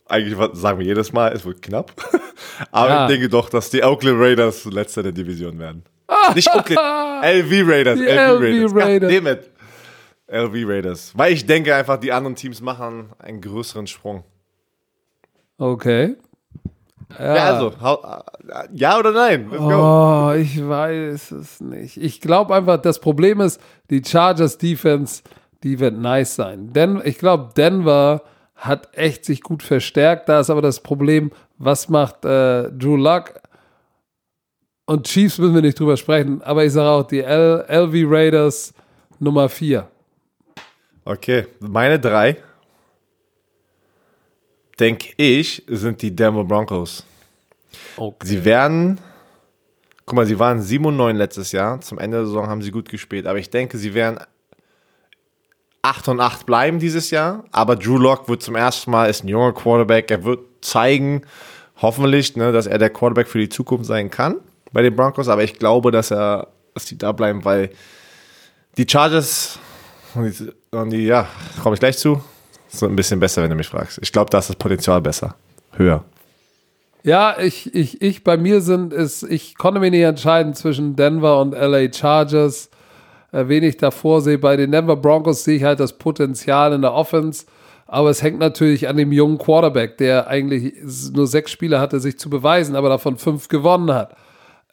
eigentlich sagen wir jedes Mal, es wird knapp. Aber ja. ich denke doch, dass die Oakland Raiders letzter der Division werden. Nicht Oakland, LV Raiders. Die LV, LV Raiders. LV Raiders. Weil ich denke einfach, die anderen Teams machen einen größeren Sprung. Okay. Ja, ja also, ja oder nein? oh, ich weiß es nicht. Ich glaube einfach, das Problem ist, die Chargers Defense, die wird nice sein. Denn ich glaube, Denver hat echt sich gut verstärkt. Da ist aber das Problem, was macht äh, Drew Luck? Und Chiefs müssen wir nicht drüber sprechen, aber ich sage auch die L LV Raiders Nummer 4. Okay, meine drei denke ich, sind die Denver Broncos. Okay. Sie werden, guck mal, sie waren 7 und 9 letztes Jahr. Zum Ende der Saison haben sie gut gespielt. Aber ich denke, sie werden 8 und 8 bleiben dieses Jahr. Aber Drew Lock wird zum ersten Mal, ist ein junger Quarterback. Er wird zeigen, hoffentlich, ne, dass er der Quarterback für die Zukunft sein kann bei den Broncos. Aber ich glaube, dass er, dass die da bleiben, weil die Chargers und die, ja, komme ich gleich zu, so ein bisschen besser, wenn du mich fragst. Ich glaube, da ist das Potenzial besser. Höher. Ja, ich, ich, ich, bei mir sind es, ich konnte mich nicht entscheiden zwischen Denver und LA Chargers. Äh, wen ich davor sehe. Bei den Denver Broncos sehe ich halt das Potenzial in der Offense. Aber es hängt natürlich an dem jungen Quarterback, der eigentlich nur sechs Spiele hatte, sich zu beweisen, aber davon fünf gewonnen hat.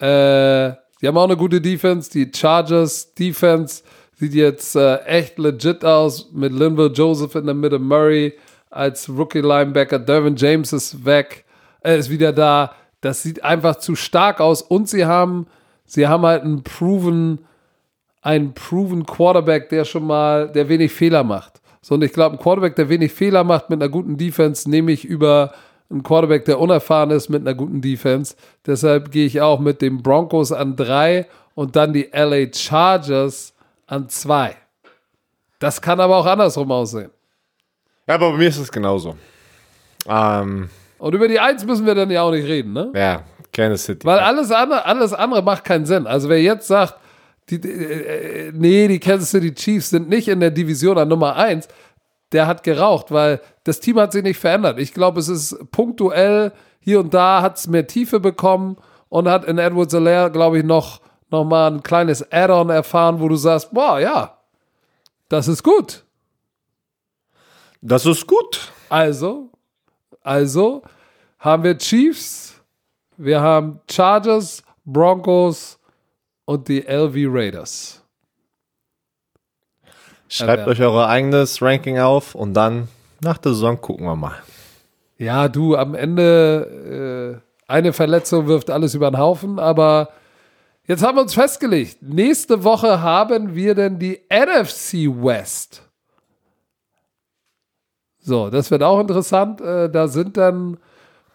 Äh, die haben auch eine gute Defense. Die Chargers Defense Sieht jetzt äh, echt legit aus mit Linville Joseph in der Mitte, Murray als Rookie-Linebacker, Dervin James ist weg, er ist wieder da. Das sieht einfach zu stark aus und sie haben, sie haben halt einen proven, einen proven Quarterback, der schon mal, der wenig Fehler macht. So, und ich glaube, ein Quarterback, der wenig Fehler macht mit einer guten Defense, nehme ich über einen Quarterback, der unerfahren ist mit einer guten Defense. Deshalb gehe ich auch mit den Broncos an drei und dann die LA Chargers an zwei. Das kann aber auch andersrum aussehen. Ja, aber bei mir ist es genauso. Ähm, Und über die Eins müssen wir dann ja auch nicht reden, ne? Ja, Kansas City. Weil alles andere, alles andere macht keinen Sinn. Also wer jetzt sagt, die, äh, nee, die Kansas City Chiefs sind nicht in der Division an Nummer eins, der hat geraucht, weil das Team hat sich nicht verändert. Ich glaube, es ist punktuell hier und da hat es mehr Tiefe bekommen und hat in Edwards Alaire, glaube ich, noch nochmal ein kleines Add-on erfahren, wo du sagst, boah, ja, das ist gut. Das ist gut. Also, also haben wir Chiefs, wir haben Chargers, Broncos und die LV Raiders. Schreibt euch euer eigenes Ranking auf und dann nach der Saison gucken wir mal. Ja, du, am Ende äh, eine Verletzung wirft alles über den Haufen, aber jetzt haben wir uns festgelegt. Nächste Woche haben wir denn die NFC West. So, das wird auch interessant. Äh, da sind dann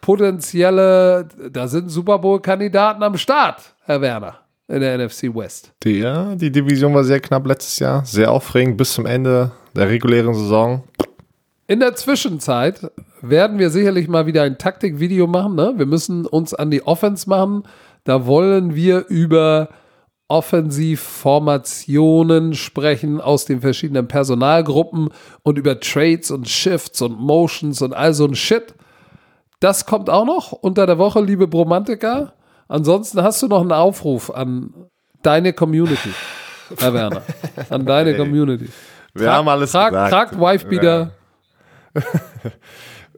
potenzielle, da sind Super Bowl-Kandidaten am Start, Herr Werner, in der NFC West. Die, ja, die Division war sehr knapp letztes Jahr, sehr aufregend bis zum Ende der regulären Saison. In der Zwischenzeit werden wir sicherlich mal wieder ein Taktikvideo machen. Ne? Wir müssen uns an die Offense machen. Da wollen wir über Offensivformationen sprechen aus den verschiedenen Personalgruppen und über Trades und Shifts und Motions und all so ein Shit. Das kommt auch noch unter der Woche, liebe Bromantiker. Ansonsten hast du noch einen Aufruf an deine Community, Herr Werner. An deine Community. Wir trag, haben alles trag, gesagt. Tragt Wifebeater.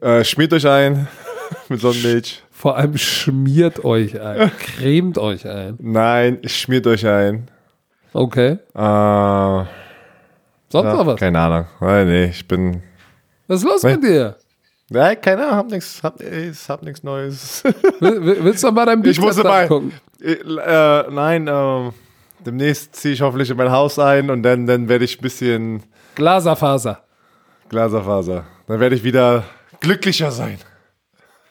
Ja. äh, schmiert euch ein mit Sonnenmilch. Vor allem schmiert euch ein. Cremt euch ein. Nein, schmiert euch ein. Okay. Äh, Sonst ja, noch was? Keine Ahnung. Nein, nee, ich bin. Was ist los mit dir? Nein, keine Ahnung, hab nichts hab, hab nix Neues. Willst du mal dein Bild Ich muss mal gucken? Äh, nein, äh, demnächst ziehe ich hoffentlich in mein Haus ein und dann, dann werde ich ein bisschen. Glaserfaser. Glaserfaser. Dann werde ich wieder glücklicher sein.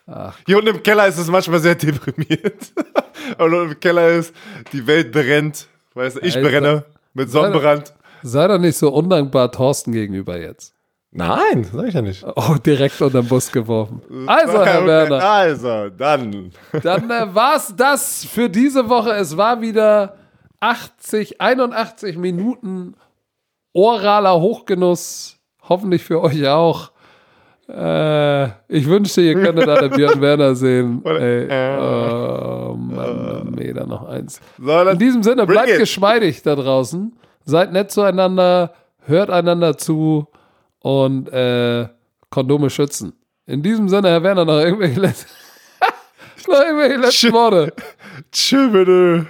Ach. Hier unten im Keller ist es manchmal sehr deprimiert. und im Keller ist, die Welt brennt. Weißt du, ich Alter. brenne mit Sonnenbrand. Sei, sei doch nicht so undankbar Thorsten gegenüber jetzt. Nein, sag ich ja nicht. Oh, direkt unter den Bus geworfen. Also, Herr okay, Werner. Also, dann. Dann äh, war's das für diese Woche. Es war wieder 80, 81 Minuten oraler Hochgenuss. Hoffentlich für euch auch. Äh, ich wünschte, ihr könntet alle Björn Werner sehen. Ey, oh, Mann, Meter noch eins. In diesem Sinne, bleibt geschmeidig da draußen. Seid nett zueinander, hört einander zu und äh, Kondome schützen. In diesem Sinne, Herr Werner, noch irgendwelche, noch irgendwelche letzten Worte. Tschüss, bitte.